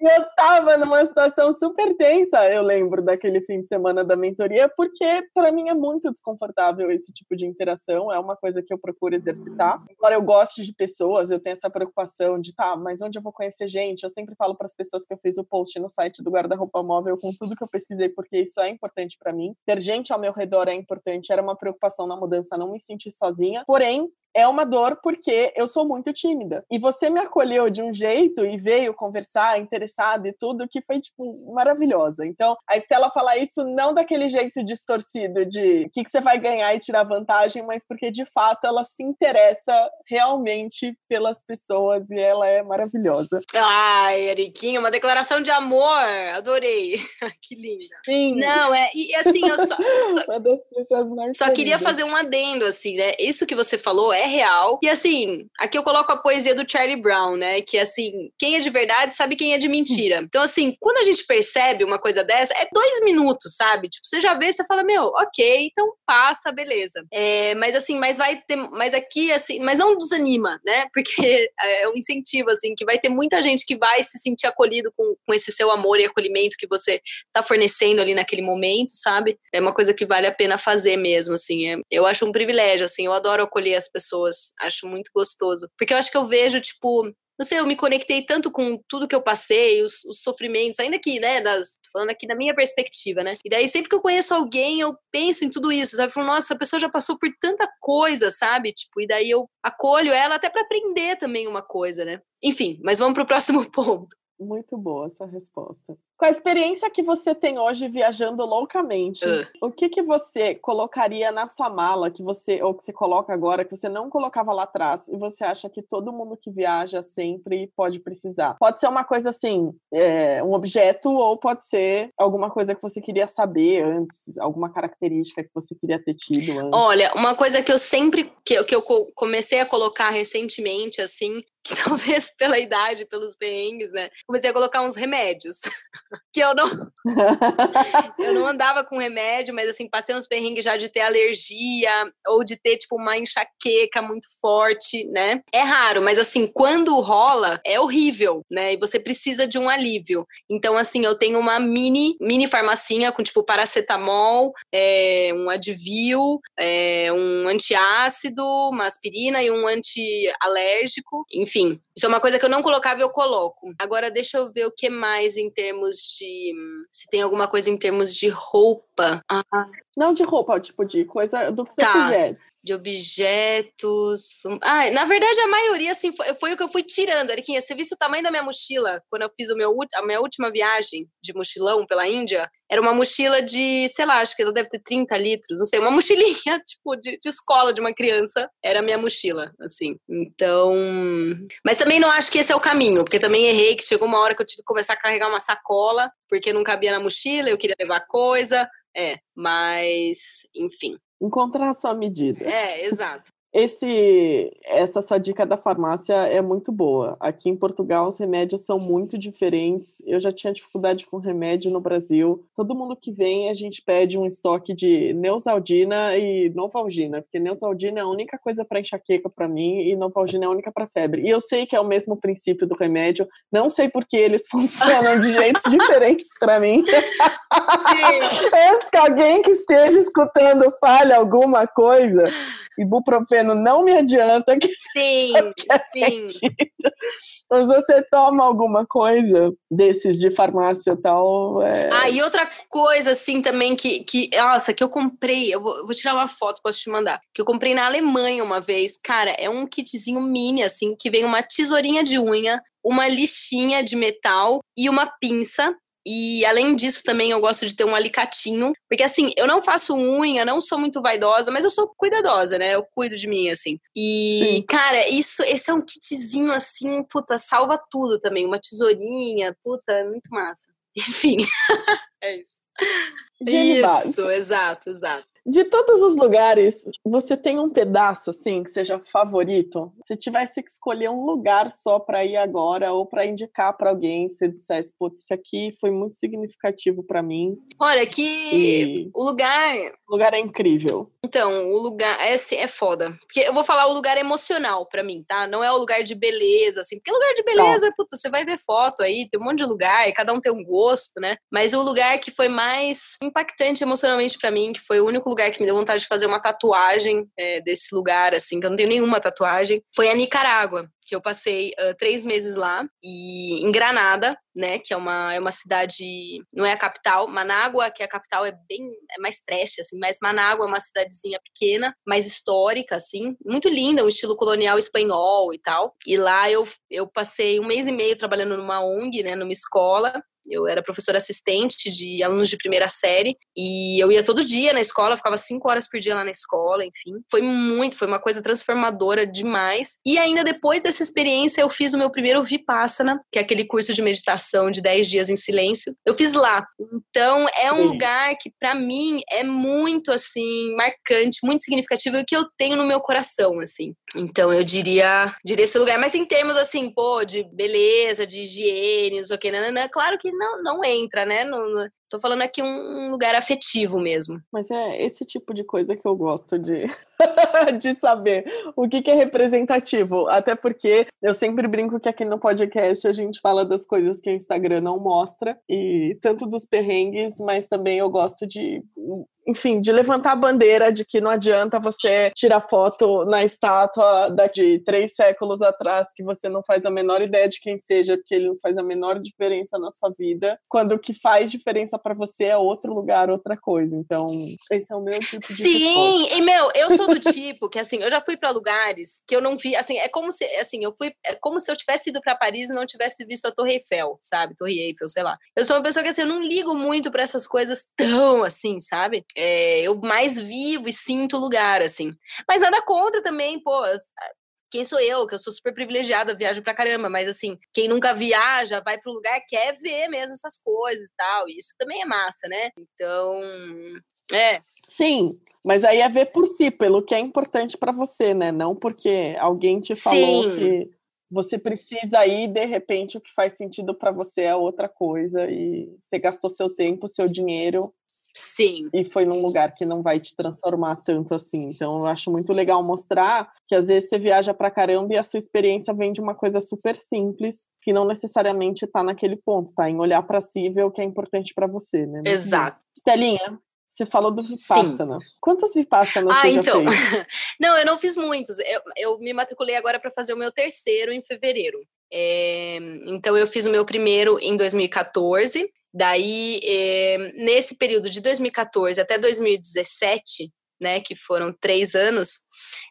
eu tava numa situação super tensa, eu lembro daquele fim de semana da mentoria, porque para mim é muito desconfortável esse tipo de interação, é uma coisa que eu procuro exercitar. Embora eu goste de pessoas, eu tenho essa preocupação de, tá, mas onde eu vou conhecer gente? Eu sempre falo para as pessoas que eu fiz o post no site do guarda-roupa móvel com tudo que eu pesquisei, porque isso é importante para mim. Ter gente ao meu redor é importante, era uma preocupação na mudança, não me sentir sozinha. Porém, é uma dor porque eu sou muito tímida. E você me acolheu de um jeito e veio conversar, interessada e tudo, que foi, tipo, maravilhosa. Então, a Estela fala isso não daquele jeito distorcido de o que, que você vai ganhar e tirar vantagem, mas porque, de fato, ela se interessa realmente pelas pessoas e ela é maravilhosa. Ai, Eriquinha, uma declaração de amor. Adorei. que linda. Sim. Não, é, e assim, eu só, só, só queria fazer um adendo, assim, né? Isso que você falou é real. E assim, aqui eu coloco a poesia do Charlie Brown, né? Que assim, quem é de verdade sabe quem é de mentira. Então, assim, quando a gente percebe uma coisa dessa, é dois minutos, sabe? Tipo, você já vê, você fala, meu, ok, então passa, beleza. É, mas assim, mas vai ter. Mas aqui, assim, mas não desanima, né? Porque é um incentivo, assim, que vai ter muita gente que vai se sentir acolhido com, com esse seu amor e acolhimento que você tá fornecendo ali naquele momento, sabe? É uma coisa que vale a pena fazer mesmo, assim. É, eu acho um privilégio, assim, eu adoro acolher as pessoas pessoas. Acho muito gostoso. Porque eu acho que eu vejo, tipo, não sei, eu me conectei tanto com tudo que eu passei, os, os sofrimentos, ainda que, né, das, falando aqui da minha perspectiva, né? E daí sempre que eu conheço alguém, eu penso em tudo isso, sabe? Falo, nossa, essa pessoa já passou por tanta coisa, sabe? Tipo, e daí eu acolho ela até para aprender também uma coisa, né? Enfim, mas vamos para o próximo ponto. Muito boa essa resposta. Com a experiência que você tem hoje viajando loucamente, uh. o que que você colocaria na sua mala que você ou que você coloca agora que você não colocava lá atrás e você acha que todo mundo que viaja sempre pode precisar? Pode ser uma coisa assim, é, um objeto ou pode ser alguma coisa que você queria saber antes, alguma característica que você queria ter tido antes. Olha, uma coisa que eu sempre que, que eu comecei a colocar recentemente assim que talvez pela idade, pelos perrengues, né? Comecei a colocar uns remédios. que eu não. eu não andava com remédio, mas assim, passei uns perrengues já de ter alergia ou de ter, tipo, uma enxaqueca muito forte, né? É raro, mas assim, quando rola, é horrível, né? E você precisa de um alívio. Então, assim, eu tenho uma mini, mini farmacinha com, tipo, paracetamol, é, um Advil, é, um antiácido, uma aspirina e um antialérgico, enfim isso é uma coisa que eu não colocava e eu coloco. Agora, deixa eu ver o que mais em termos de. Se tem alguma coisa em termos de roupa. Ah. Não de roupa, tipo de coisa do que você tá. quiser de objetos. Ah, na verdade, a maioria, assim, foi, foi o que eu fui tirando. Eriquinha, você viu o tamanho da minha mochila quando eu fiz o meu, a minha última viagem de mochilão pela Índia? Era uma mochila de, sei lá, acho que ela deve ter 30 litros, não sei, uma mochilinha, tipo, de, de escola de uma criança. Era a minha mochila, assim. Então. Mas também não acho que esse é o caminho, porque também errei que chegou uma hora que eu tive que começar a carregar uma sacola, porque não cabia na mochila, eu queria levar coisa. É, mas, enfim. Encontrar a sua medida. É, exato. Esse, essa sua dica da farmácia é muito boa. Aqui em Portugal os remédios são muito diferentes. Eu já tinha dificuldade com remédio no Brasil. Todo mundo que vem a gente pede um estoque de Neusaldina e Novalgina, porque Neusaldina é a única coisa para enxaqueca para mim e Novalgina é a única para febre. E eu sei que é o mesmo princípio do remédio. Não sei por que eles funcionam de jeitos diferentes para mim. Antes que alguém que esteja escutando fale alguma coisa, ibuprofeno não me adianta. Que sim, sim. Mas você toma alguma coisa desses de farmácia e tal. É... Ah, e outra coisa, assim, também que, que nossa, que eu comprei, eu vou, vou tirar uma foto, posso te mandar, que eu comprei na Alemanha uma vez. Cara, é um kitzinho mini, assim, que vem uma tesourinha de unha, uma lixinha de metal e uma pinça e além disso, também eu gosto de ter um alicatinho. Porque assim, eu não faço unha, não sou muito vaidosa, mas eu sou cuidadosa, né? Eu cuido de mim, assim. E, Sim. cara, isso, esse é um kitzinho assim, puta, salva tudo também. Uma tesourinha, puta, é muito massa. Enfim, é isso. Isso, exato, exato. De todos os lugares, você tem um pedaço assim que seja favorito? Se tivesse que escolher um lugar só para ir agora ou para indicar para alguém, se dissesse, putz, esse aqui foi muito significativo para mim. Olha, que o lugar, o lugar é incrível. Então, o lugar é é foda. Porque eu vou falar o lugar emocional para mim, tá? Não é o lugar de beleza assim, porque lugar de beleza, tá. puta, você vai ver foto aí, tem um monte de lugar, cada um tem um gosto, né? Mas o lugar que foi mais impactante emocionalmente para mim, que foi o único lugar que me deu vontade de fazer uma tatuagem é, desse lugar, assim, que eu não tenho nenhuma tatuagem, foi a Nicarágua que eu passei uh, três meses lá, e em Granada, né, que é uma, é uma cidade, não é a capital, Manágua, que é a capital, é bem, é mais trash, assim, mas Manágua é uma cidadezinha pequena, mais histórica, assim, muito linda, um estilo colonial espanhol e tal, e lá eu, eu passei um mês e meio trabalhando numa ONG, né, numa escola, eu era professora assistente de alunos de primeira série e eu ia todo dia na escola, ficava cinco horas por dia lá na escola, enfim. Foi muito, foi uma coisa transformadora demais. E ainda depois dessa experiência, eu fiz o meu primeiro Vipassana, que é aquele curso de meditação de 10 dias em silêncio. Eu fiz lá. Então, é um Sim. lugar que, para mim, é muito, assim, marcante, muito significativo e que eu tenho no meu coração, assim. Então, eu diria, diria esse lugar. Mas em termos, assim, pô, de beleza, de higiene, não sei o que, nanana, claro que não, não entra, né? No, Tô falando aqui um lugar afetivo mesmo. Mas é esse tipo de coisa que eu gosto de, de saber. O que, que, é representativo? Até porque eu sempre brinco que aqui no podcast a gente fala das coisas que o Instagram não mostra, e tanto dos perrengues, mas também eu gosto de enfim, de levantar a bandeira de que não adianta você tirar foto na estátua de três séculos atrás, que você não faz a menor ideia de quem seja, porque ele não faz a menor diferença na sua vida, quando o que faz diferença para você é outro lugar, outra coisa. Então, esse é o meu tipo de Sim, resposta. e meu, eu sou do tipo que assim, eu já fui para lugares que eu não vi, assim, é como se assim, eu fui, é como se eu tivesse ido para Paris e não tivesse visto a Torre Eiffel, sabe? Torre Eiffel, sei lá. Eu sou uma pessoa que assim, eu não ligo muito para essas coisas tão assim, sabe? É, eu mais vivo e sinto o lugar, assim. Mas nada contra também, pô. Quem sou eu, que eu sou super privilegiada, viajo pra caramba, mas assim, quem nunca viaja, vai pro lugar, quer ver mesmo essas coisas e tal. E isso também é massa, né? Então, é. Sim, mas aí é ver por si, pelo que é importante para você, né? Não porque alguém te falou Sim. que você precisa ir, de repente, o que faz sentido para você é outra coisa e você gastou seu tempo, seu dinheiro. Sim. E foi num lugar que não vai te transformar tanto assim. Então, eu acho muito legal mostrar que às vezes você viaja pra caramba e a sua experiência vem de uma coisa super simples, que não necessariamente tá naquele ponto, tá? Em olhar para si e ver o que é importante para você, né? Exato. Estelinha, você falou do Vipassana. Sim. Quantos Vipassanas ah, você então. já fez? não, eu não fiz muitos. Eu, eu me matriculei agora para fazer o meu terceiro em fevereiro. É, então, eu fiz o meu primeiro em 2014. Daí, é, nesse período de 2014 até 2017, né, que foram três anos,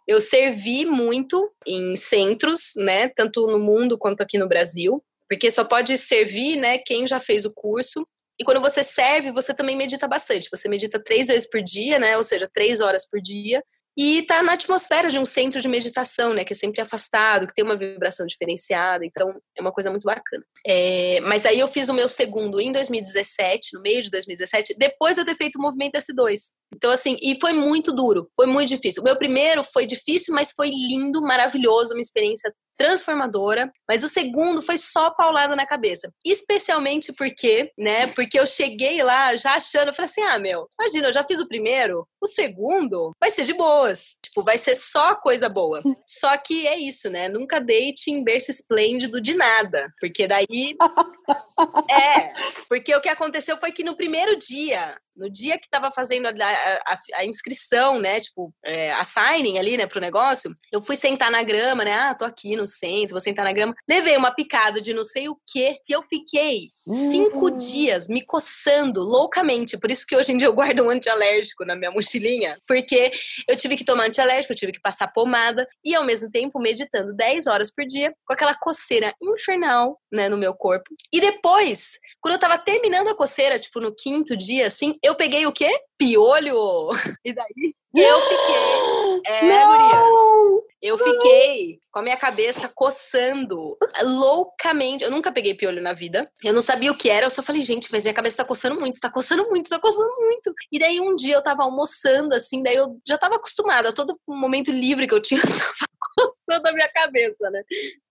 eu servi muito em centros, né, tanto no mundo quanto aqui no Brasil, porque só pode servir, né, quem já fez o curso e quando você serve, você também medita bastante. Você medita três vezes por dia, né? Ou seja, três horas por dia. E tá na atmosfera de um centro de meditação, né? Que é sempre afastado, que tem uma vibração diferenciada. Então, é uma coisa muito bacana. É, mas aí eu fiz o meu segundo em 2017, no meio de 2017, depois de eu ter feito o movimento S2. Então, assim, e foi muito duro, foi muito difícil. O meu primeiro foi difícil, mas foi lindo, maravilhoso, uma experiência transformadora, mas o segundo foi só paulada na cabeça. Especialmente porque, né, porque eu cheguei lá já achando, eu falei assim: "Ah, meu, imagina, eu já fiz o primeiro, o segundo vai ser de boas. Tipo, vai ser só coisa boa". Só que é isso, né? Nunca deite em berço esplêndido de nada, porque daí é, porque o que aconteceu foi que no primeiro dia no dia que tava fazendo a, a, a inscrição, né, tipo, é, a signing ali, né, pro negócio, eu fui sentar na grama, né, ah, tô aqui no centro, vou sentar na grama, levei uma picada de não sei o que, e eu fiquei cinco uhum. dias me coçando loucamente, por isso que hoje em dia eu guardo um antialérgico na minha mochilinha, porque eu tive que tomar antialérgico, eu tive que passar pomada, e ao mesmo tempo meditando 10 horas por dia, com aquela coceira infernal, né, no meu corpo, e depois, quando eu tava terminando a coceira, tipo, no quinto dia, assim, eu peguei o quê? Piolho! E daí eu fiquei. É, não, guria. Eu fiquei com a minha cabeça coçando loucamente. Eu nunca peguei piolho na vida. Eu não sabia o que era. Eu só falei, gente, mas minha cabeça tá coçando muito, tá coçando muito, tá coçando muito. E daí um dia eu tava almoçando, assim, daí eu já tava acostumada. Todo momento livre que eu tinha, eu tava coçando a minha cabeça, né?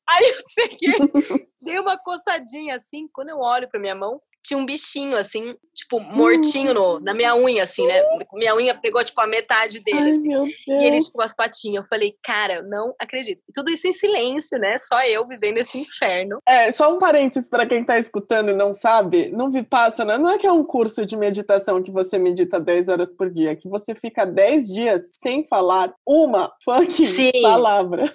Aí eu peguei, dei uma coçadinha assim. Quando eu olho pra minha mão, tinha um bichinho, assim, tipo, mortinho no, na minha unha, assim, né? Minha unha pegou, tipo, a metade dele, Ai, assim. E ele, tipo, as patinhas. Eu falei, cara, não acredito. E tudo isso em silêncio, né? Só eu vivendo esse inferno. É, só um parênteses para quem tá escutando e não sabe, não vi passa, né? Não é que é um curso de meditação que você medita 10 horas por dia, é que você fica 10 dias sem falar uma fucking Sim. palavra.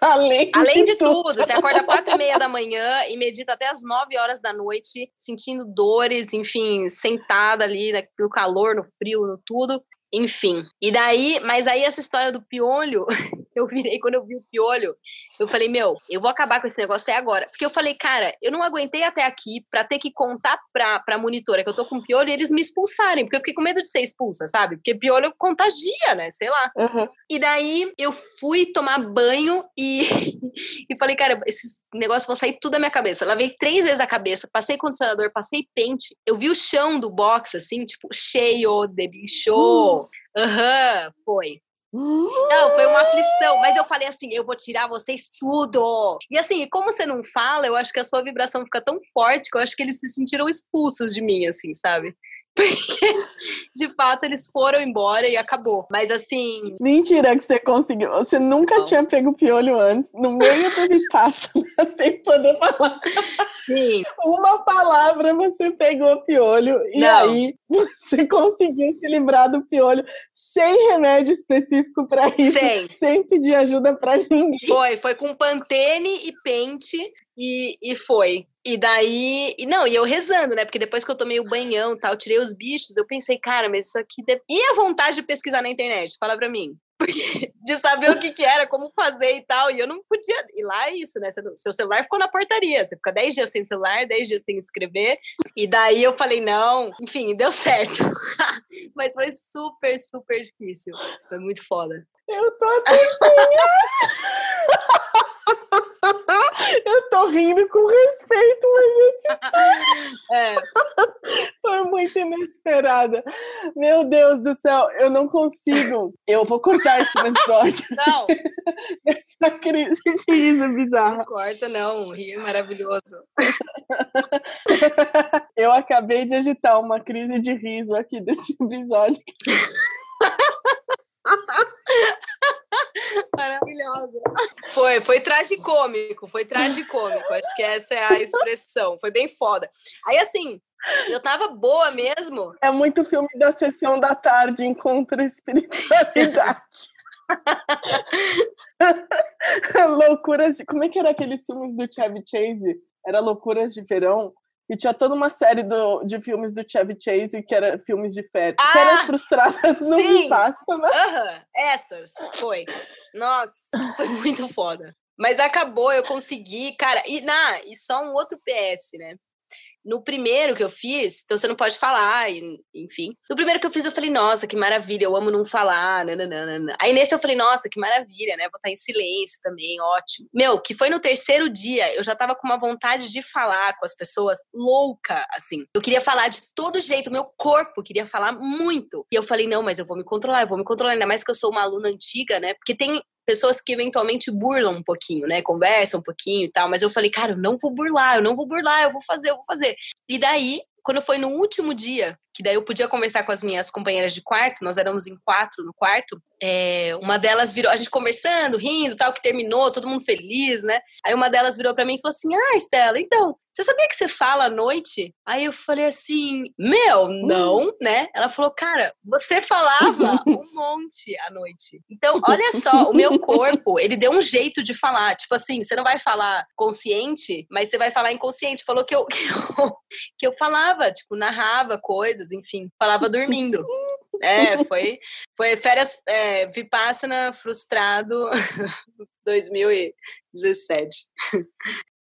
Além, Além de, de tudo. tudo. você acorda quatro e meia da manhã e medita até as nove horas da noite, sentindo dores, enfim, sentada ali né, no calor, no frio, no tudo. Enfim. E daí, mas aí essa história do piolho, eu virei quando eu vi o piolho, eu falei, meu, eu vou acabar com esse negócio é agora. Porque eu falei, cara, eu não aguentei até aqui pra ter que contar pra, pra monitora que eu tô com piolho e eles me expulsarem, porque eu fiquei com medo de ser expulsa, sabe? Porque piolho contagia, né? Sei lá. Uhum. E daí eu fui tomar banho e, e falei, cara, esses negócios vão sair tudo da minha cabeça. Lavei três vezes a cabeça, passei condicionador, passei pente. Eu vi o chão do box, assim, tipo, cheio de bicho. Uhum. Aham, uhum, foi. Não, foi uma aflição, mas eu falei assim: eu vou tirar vocês tudo. E assim, como você não fala, eu acho que a sua vibração fica tão forte que eu acho que eles se sentiram expulsos de mim, assim, sabe? Porque, de fato, eles foram embora e acabou. Mas assim. Mentira que você conseguiu. Você nunca não. tinha pego piolho antes, no meio do Vipassana, sem poder falar. Sim. Uma palavra você pegou piolho e não. aí você conseguiu se livrar do piolho sem remédio específico para isso. Sem. Sem pedir ajuda para ninguém. Foi, foi com pantene e pente e, e foi. E daí, e não, e eu rezando, né? Porque depois que eu tomei o banhão tal, tirei os bichos, eu pensei, cara, mas isso aqui. Deve... E a vontade de pesquisar na internet? Fala pra mim. Porque, de saber o que, que era, como fazer e tal. E eu não podia. E lá é isso, né? Seu celular ficou na portaria. Você fica 10 dias sem celular, 10 dias sem escrever. E daí eu falei, não, enfim, deu certo. Mas foi super, super difícil. Foi muito foda. Eu tô até Eu tô rindo com respeito, mas é. foi muito inesperada. Meu Deus do céu, eu não consigo. Eu vou cortar esse episódio. Não. Essa crise de riso bizarra. Não corta, não. Rio é maravilhoso. Eu acabei de agitar uma crise de riso aqui desse episódio. Maravilhosa. Foi, foi tragicômico, foi tragicômico. Acho que essa é a expressão. Foi bem foda. Aí, assim, eu tava boa mesmo. É muito filme da sessão da tarde, encontra espiritualidade. Loucuras de. Como é que era aqueles filmes do Chevy Chase? Era Loucuras de Verão? E tinha toda uma série do, de filmes do Chevy Chase que era filmes de férias. Ah, férias frustradas não me passam, né? Uhum, essas, foi. Nossa, foi muito foda. Mas acabou, eu consegui, cara. E, na, e só um outro PS, né? No primeiro que eu fiz, então você não pode falar, enfim. No primeiro que eu fiz, eu falei, nossa, que maravilha, eu amo não falar, nananana. Aí nesse eu falei, nossa, que maravilha, né? Vou estar em silêncio também, ótimo. Meu, que foi no terceiro dia, eu já tava com uma vontade de falar com as pessoas louca, assim. Eu queria falar de todo jeito, meu corpo queria falar muito. E eu falei, não, mas eu vou me controlar, eu vou me controlar, ainda mais que eu sou uma aluna antiga, né? Porque tem pessoas que eventualmente burlam um pouquinho, né? Conversam um pouquinho e tal, mas eu falei, cara, eu não vou burlar, eu não vou burlar, eu vou fazer, eu vou fazer. E daí, quando foi no último dia, que daí eu podia conversar com as minhas companheiras de quarto, nós éramos em quatro no quarto, é, uma delas virou, a gente conversando, rindo, tal, que terminou, todo mundo feliz, né? Aí uma delas virou para mim e falou assim: Ah, Estela, então, você sabia que você fala à noite? Aí eu falei assim, meu, não, né? Ela falou, cara, você falava um monte à noite. Então, olha só, o meu corpo, ele deu um jeito de falar. Tipo assim, você não vai falar consciente, mas você vai falar inconsciente. Falou que eu, que eu, que eu falava, tipo, narrava coisas, enfim, falava dormindo. É, foi, foi férias é, Vipassana frustrado 2017.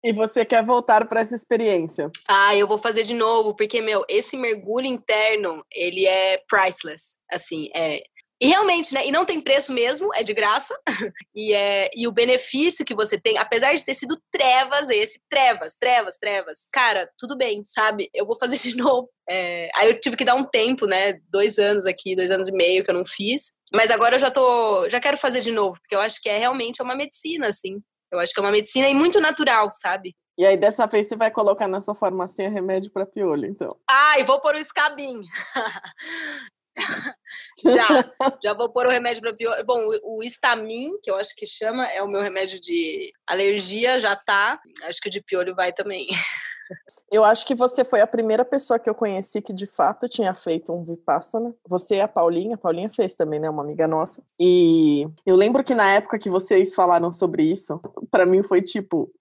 E você quer voltar para essa experiência? Ah, eu vou fazer de novo, porque, meu, esse mergulho interno, ele é priceless. Assim, é. E realmente, né? E não tem preço mesmo, é de graça. e, é, e o benefício que você tem, apesar de ter sido trevas esse, trevas, trevas, trevas. Cara, tudo bem, sabe? Eu vou fazer de novo. É, aí eu tive que dar um tempo, né? Dois anos aqui, dois anos e meio que eu não fiz. Mas agora eu já tô. Já quero fazer de novo, porque eu acho que é realmente uma medicina, assim. Eu acho que é uma medicina e muito natural, sabe? E aí, dessa vez, você vai colocar na sua farmácia remédio para piolho, então. Ah, e vou pôr o escabim. já, já vou pôr o remédio para piolho. Bom, o Estamin, que eu acho que chama, é o meu remédio de alergia, já tá. Acho que o de piolho vai também. Eu acho que você foi a primeira pessoa que eu conheci que de fato tinha feito um Vipassana. Você e a Paulinha, a Paulinha fez também, né? Uma amiga nossa. E eu lembro que na época que vocês falaram sobre isso, para mim foi tipo.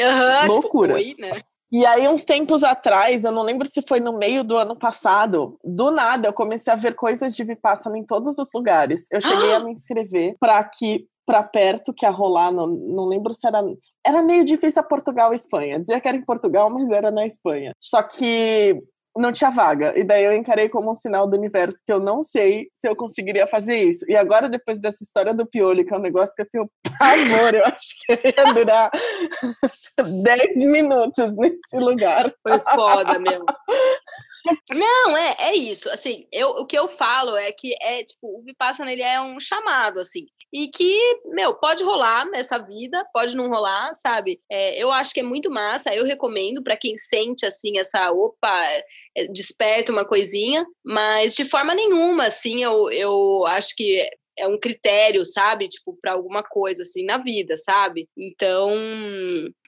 Uhum, loucura. Tipo, né? E aí, uns tempos atrás, eu não lembro se foi no meio do ano passado, do nada eu comecei a ver coisas de Vipassana em todos os lugares. Eu cheguei a me inscrever para que para perto que ia rolar, não, não lembro se era. Era meio difícil a Portugal e Espanha. Dizia que era em Portugal, mas era na Espanha. Só que não tinha vaga. E daí eu encarei como um sinal do universo que eu não sei se eu conseguiria fazer isso. E agora, depois dessa história do piolho, que é um negócio que eu tenho pavor, eu acho que ia durar 10 minutos nesse lugar. Foi foda mesmo. Não, é, é isso. Assim, eu, o que eu falo é que é tipo, o Vipassana ele é um chamado, assim. E que, meu, pode rolar nessa vida, pode não rolar, sabe? É, eu acho que é muito massa, eu recomendo para quem sente, assim, essa, opa, é, desperta uma coisinha, mas de forma nenhuma, assim, eu, eu acho que é um critério, sabe? Tipo, para alguma coisa assim na vida, sabe? Então,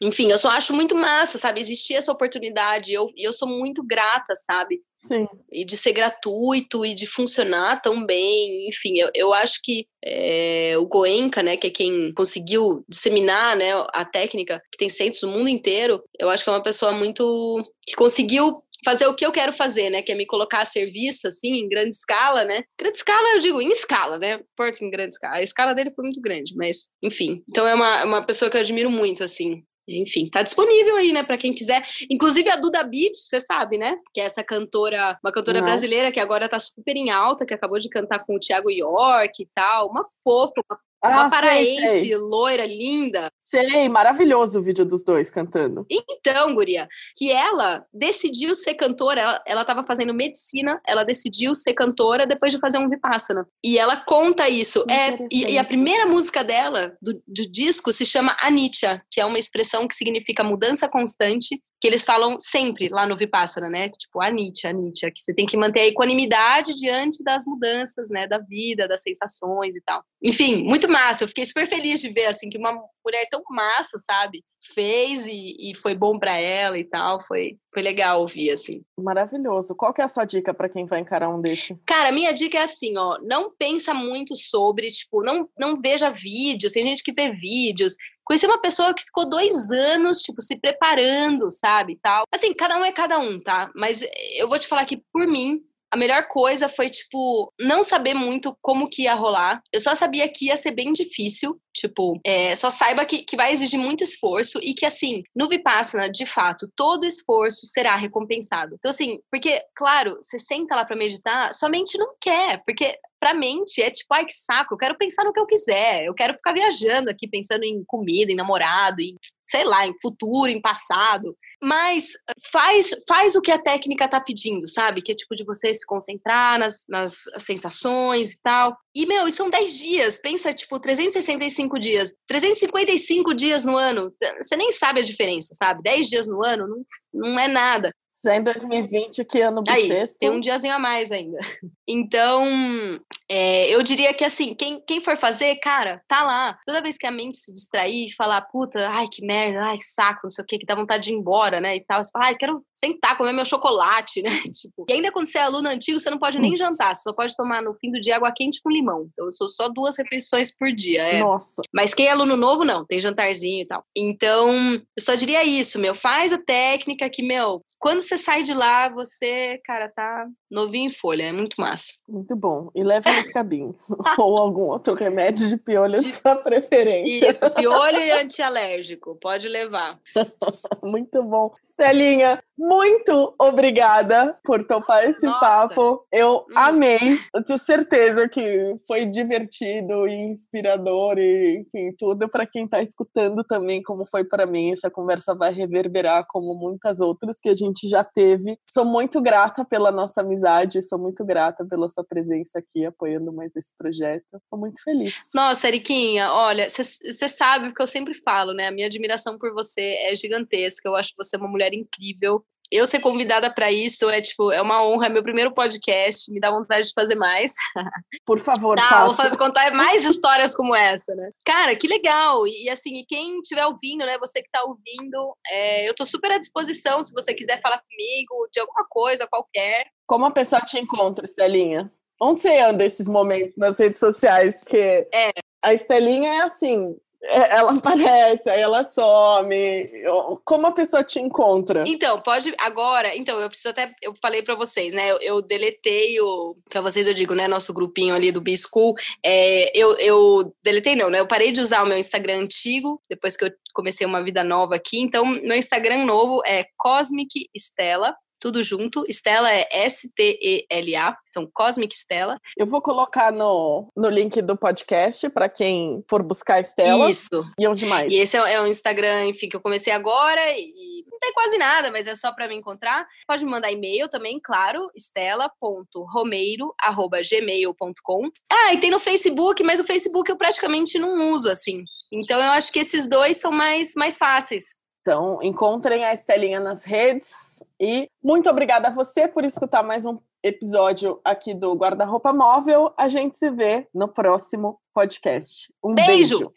enfim, eu só acho muito massa, sabe? Existir essa oportunidade. Eu, eu sou muito grata, sabe? Sim. E de ser gratuito e de funcionar tão bem. Enfim, eu, eu acho que é, o Goenka, né, que é quem conseguiu disseminar né, a técnica que tem centros no mundo inteiro, eu acho que é uma pessoa muito. que conseguiu fazer o que eu quero fazer, né? Que é me colocar a serviço, assim, em grande escala, né? Grande escala, eu digo, em escala, né? Porto em grande escala. A escala dele foi muito grande, mas, enfim. Então é uma, uma pessoa que eu admiro muito, assim. Enfim, tá disponível aí, né, para quem quiser. Inclusive a Duda Beat, você sabe, né? Que é essa cantora, uma cantora Não. brasileira que agora tá super em alta, que acabou de cantar com o Thiago York e tal. Uma fofa, uma uma ah, paraense, sei, sei. loira, linda. Sei, maravilhoso o vídeo dos dois cantando. Então, Guria, que ela decidiu ser cantora, ela, ela tava fazendo medicina, ela decidiu ser cantora depois de fazer um Vipassana. E ela conta isso. É, e, e, a primeira música dela, do, do disco, se chama Anitya, que é uma expressão que significa mudança constante que eles falam sempre lá no Vipassana, né? Tipo, a Nietzsche, a Nietzsche, que você tem que manter a equanimidade diante das mudanças, né? Da vida, das sensações e tal. Enfim, muito massa. Eu fiquei super feliz de ver, assim, que uma mulher tão massa, sabe? Fez e, e foi bom para ela e tal. Foi, foi legal ouvir, assim. Maravilhoso. Qual que é a sua dica para quem vai encarar um desse? Cara, minha dica é assim, ó. Não pensa muito sobre, tipo, não, não veja vídeos. Tem gente que vê vídeos Conheci uma pessoa que ficou dois anos, tipo, se preparando, sabe, tal. Assim, cada um é cada um, tá? Mas eu vou te falar que, por mim, a melhor coisa foi, tipo, não saber muito como que ia rolar. Eu só sabia que ia ser bem difícil. Tipo, é, só saiba que, que vai exigir muito esforço e que, assim, no Vipassana, de fato, todo esforço será recompensado. Então, assim, porque, claro, você senta lá para meditar, sua mente não quer, porque pra mente é tipo, ai que saco, eu quero pensar no que eu quiser, eu quero ficar viajando aqui, pensando em comida, em namorado, em, sei lá, em futuro, em passado. Mas faz, faz o que a técnica tá pedindo, sabe? Que é tipo de você se concentrar nas, nas sensações e tal. E, meu, e são 10 dias, pensa, tipo, 365 dias, 355 dias no ano, você nem sabe a diferença, sabe? 10 dias no ano não, não é nada. Já em 2020, que ano bissexto. Aí, tem um diazinho a mais ainda. Então, é, eu diria que assim, quem, quem for fazer, cara, tá lá. Toda vez que a mente se distrair e falar, puta, ai que merda, ai que saco, não sei o que, que dá vontade de ir embora, né? E tal, você fala, ai, quero sentar, comer meu chocolate, né? Tipo, e ainda quando você é aluno antigo, você não pode nem jantar, você só pode tomar no fim do dia água quente com limão. Então, eu sou só duas refeições por dia. É. Nossa. Mas quem é aluno novo, não, tem jantarzinho e tal. Então, eu só diria isso, meu, faz a técnica que, meu, quando você sai de lá, você, cara, tá novinho em folha, é muito massa. Muito bom. E leva cabinho. Ou algum outro remédio de piolho de sua preferência. Isso, piolho e antialérgico, pode levar. muito bom. Celinha, muito obrigada por topar esse Nossa. papo. Eu hum. amei. Eu tenho certeza que foi divertido e inspirador e, enfim, tudo para quem está escutando também, como foi para mim. Essa conversa vai reverberar como muitas outras que a gente já teve. Sou muito grata pela nossa amizade, sou muito grata pela sua presença aqui apoiando mais esse projeto. Estou muito feliz. Nossa, Eriquinha, olha, você sabe o que eu sempre falo, né? A minha admiração por você é gigantesca. Eu acho você uma mulher incrível eu ser convidada para isso é tipo, é uma honra, é meu primeiro podcast, me dá vontade de fazer mais. Por favor, tá, faça. vou contar mais histórias como essa, né? Cara, que legal. E assim, e quem estiver ouvindo, né, você que está ouvindo, é, eu tô super à disposição se você quiser falar comigo de alguma coisa qualquer. Como a pessoa te encontra, Estelinha? Onde você anda esses momentos nas redes sociais? Porque é. a Estelinha é assim, é, ela aparece, aí ela some. Como a pessoa te encontra? Então, pode agora. Então, eu preciso até. Eu falei para vocês, né? Eu, eu deletei o. Pra vocês, eu digo, né? Nosso grupinho ali do B-School. É, eu, eu deletei, não, né? Eu parei de usar o meu Instagram antigo, depois que eu comecei uma vida nova aqui. Então, meu Instagram novo é Cosmic Stella tudo junto. Stella é S-T-E-L-A, então Cosmic Stella. Eu vou colocar no, no link do podcast para quem for buscar Stella. Isso. E onde mais? E esse é, é um Instagram, enfim, que eu comecei agora e não tem quase nada, mas é só para me encontrar. Pode me mandar e-mail também, claro, stella.romeiro@gmail.com. Ah, e tem no Facebook, mas o Facebook eu praticamente não uso assim. Então eu acho que esses dois são mais mais fáceis. Então, encontrem a Estelinha nas redes e muito obrigada a você por escutar mais um episódio aqui do Guarda-Roupa Móvel. A gente se vê no próximo podcast. Um beijo. beijo.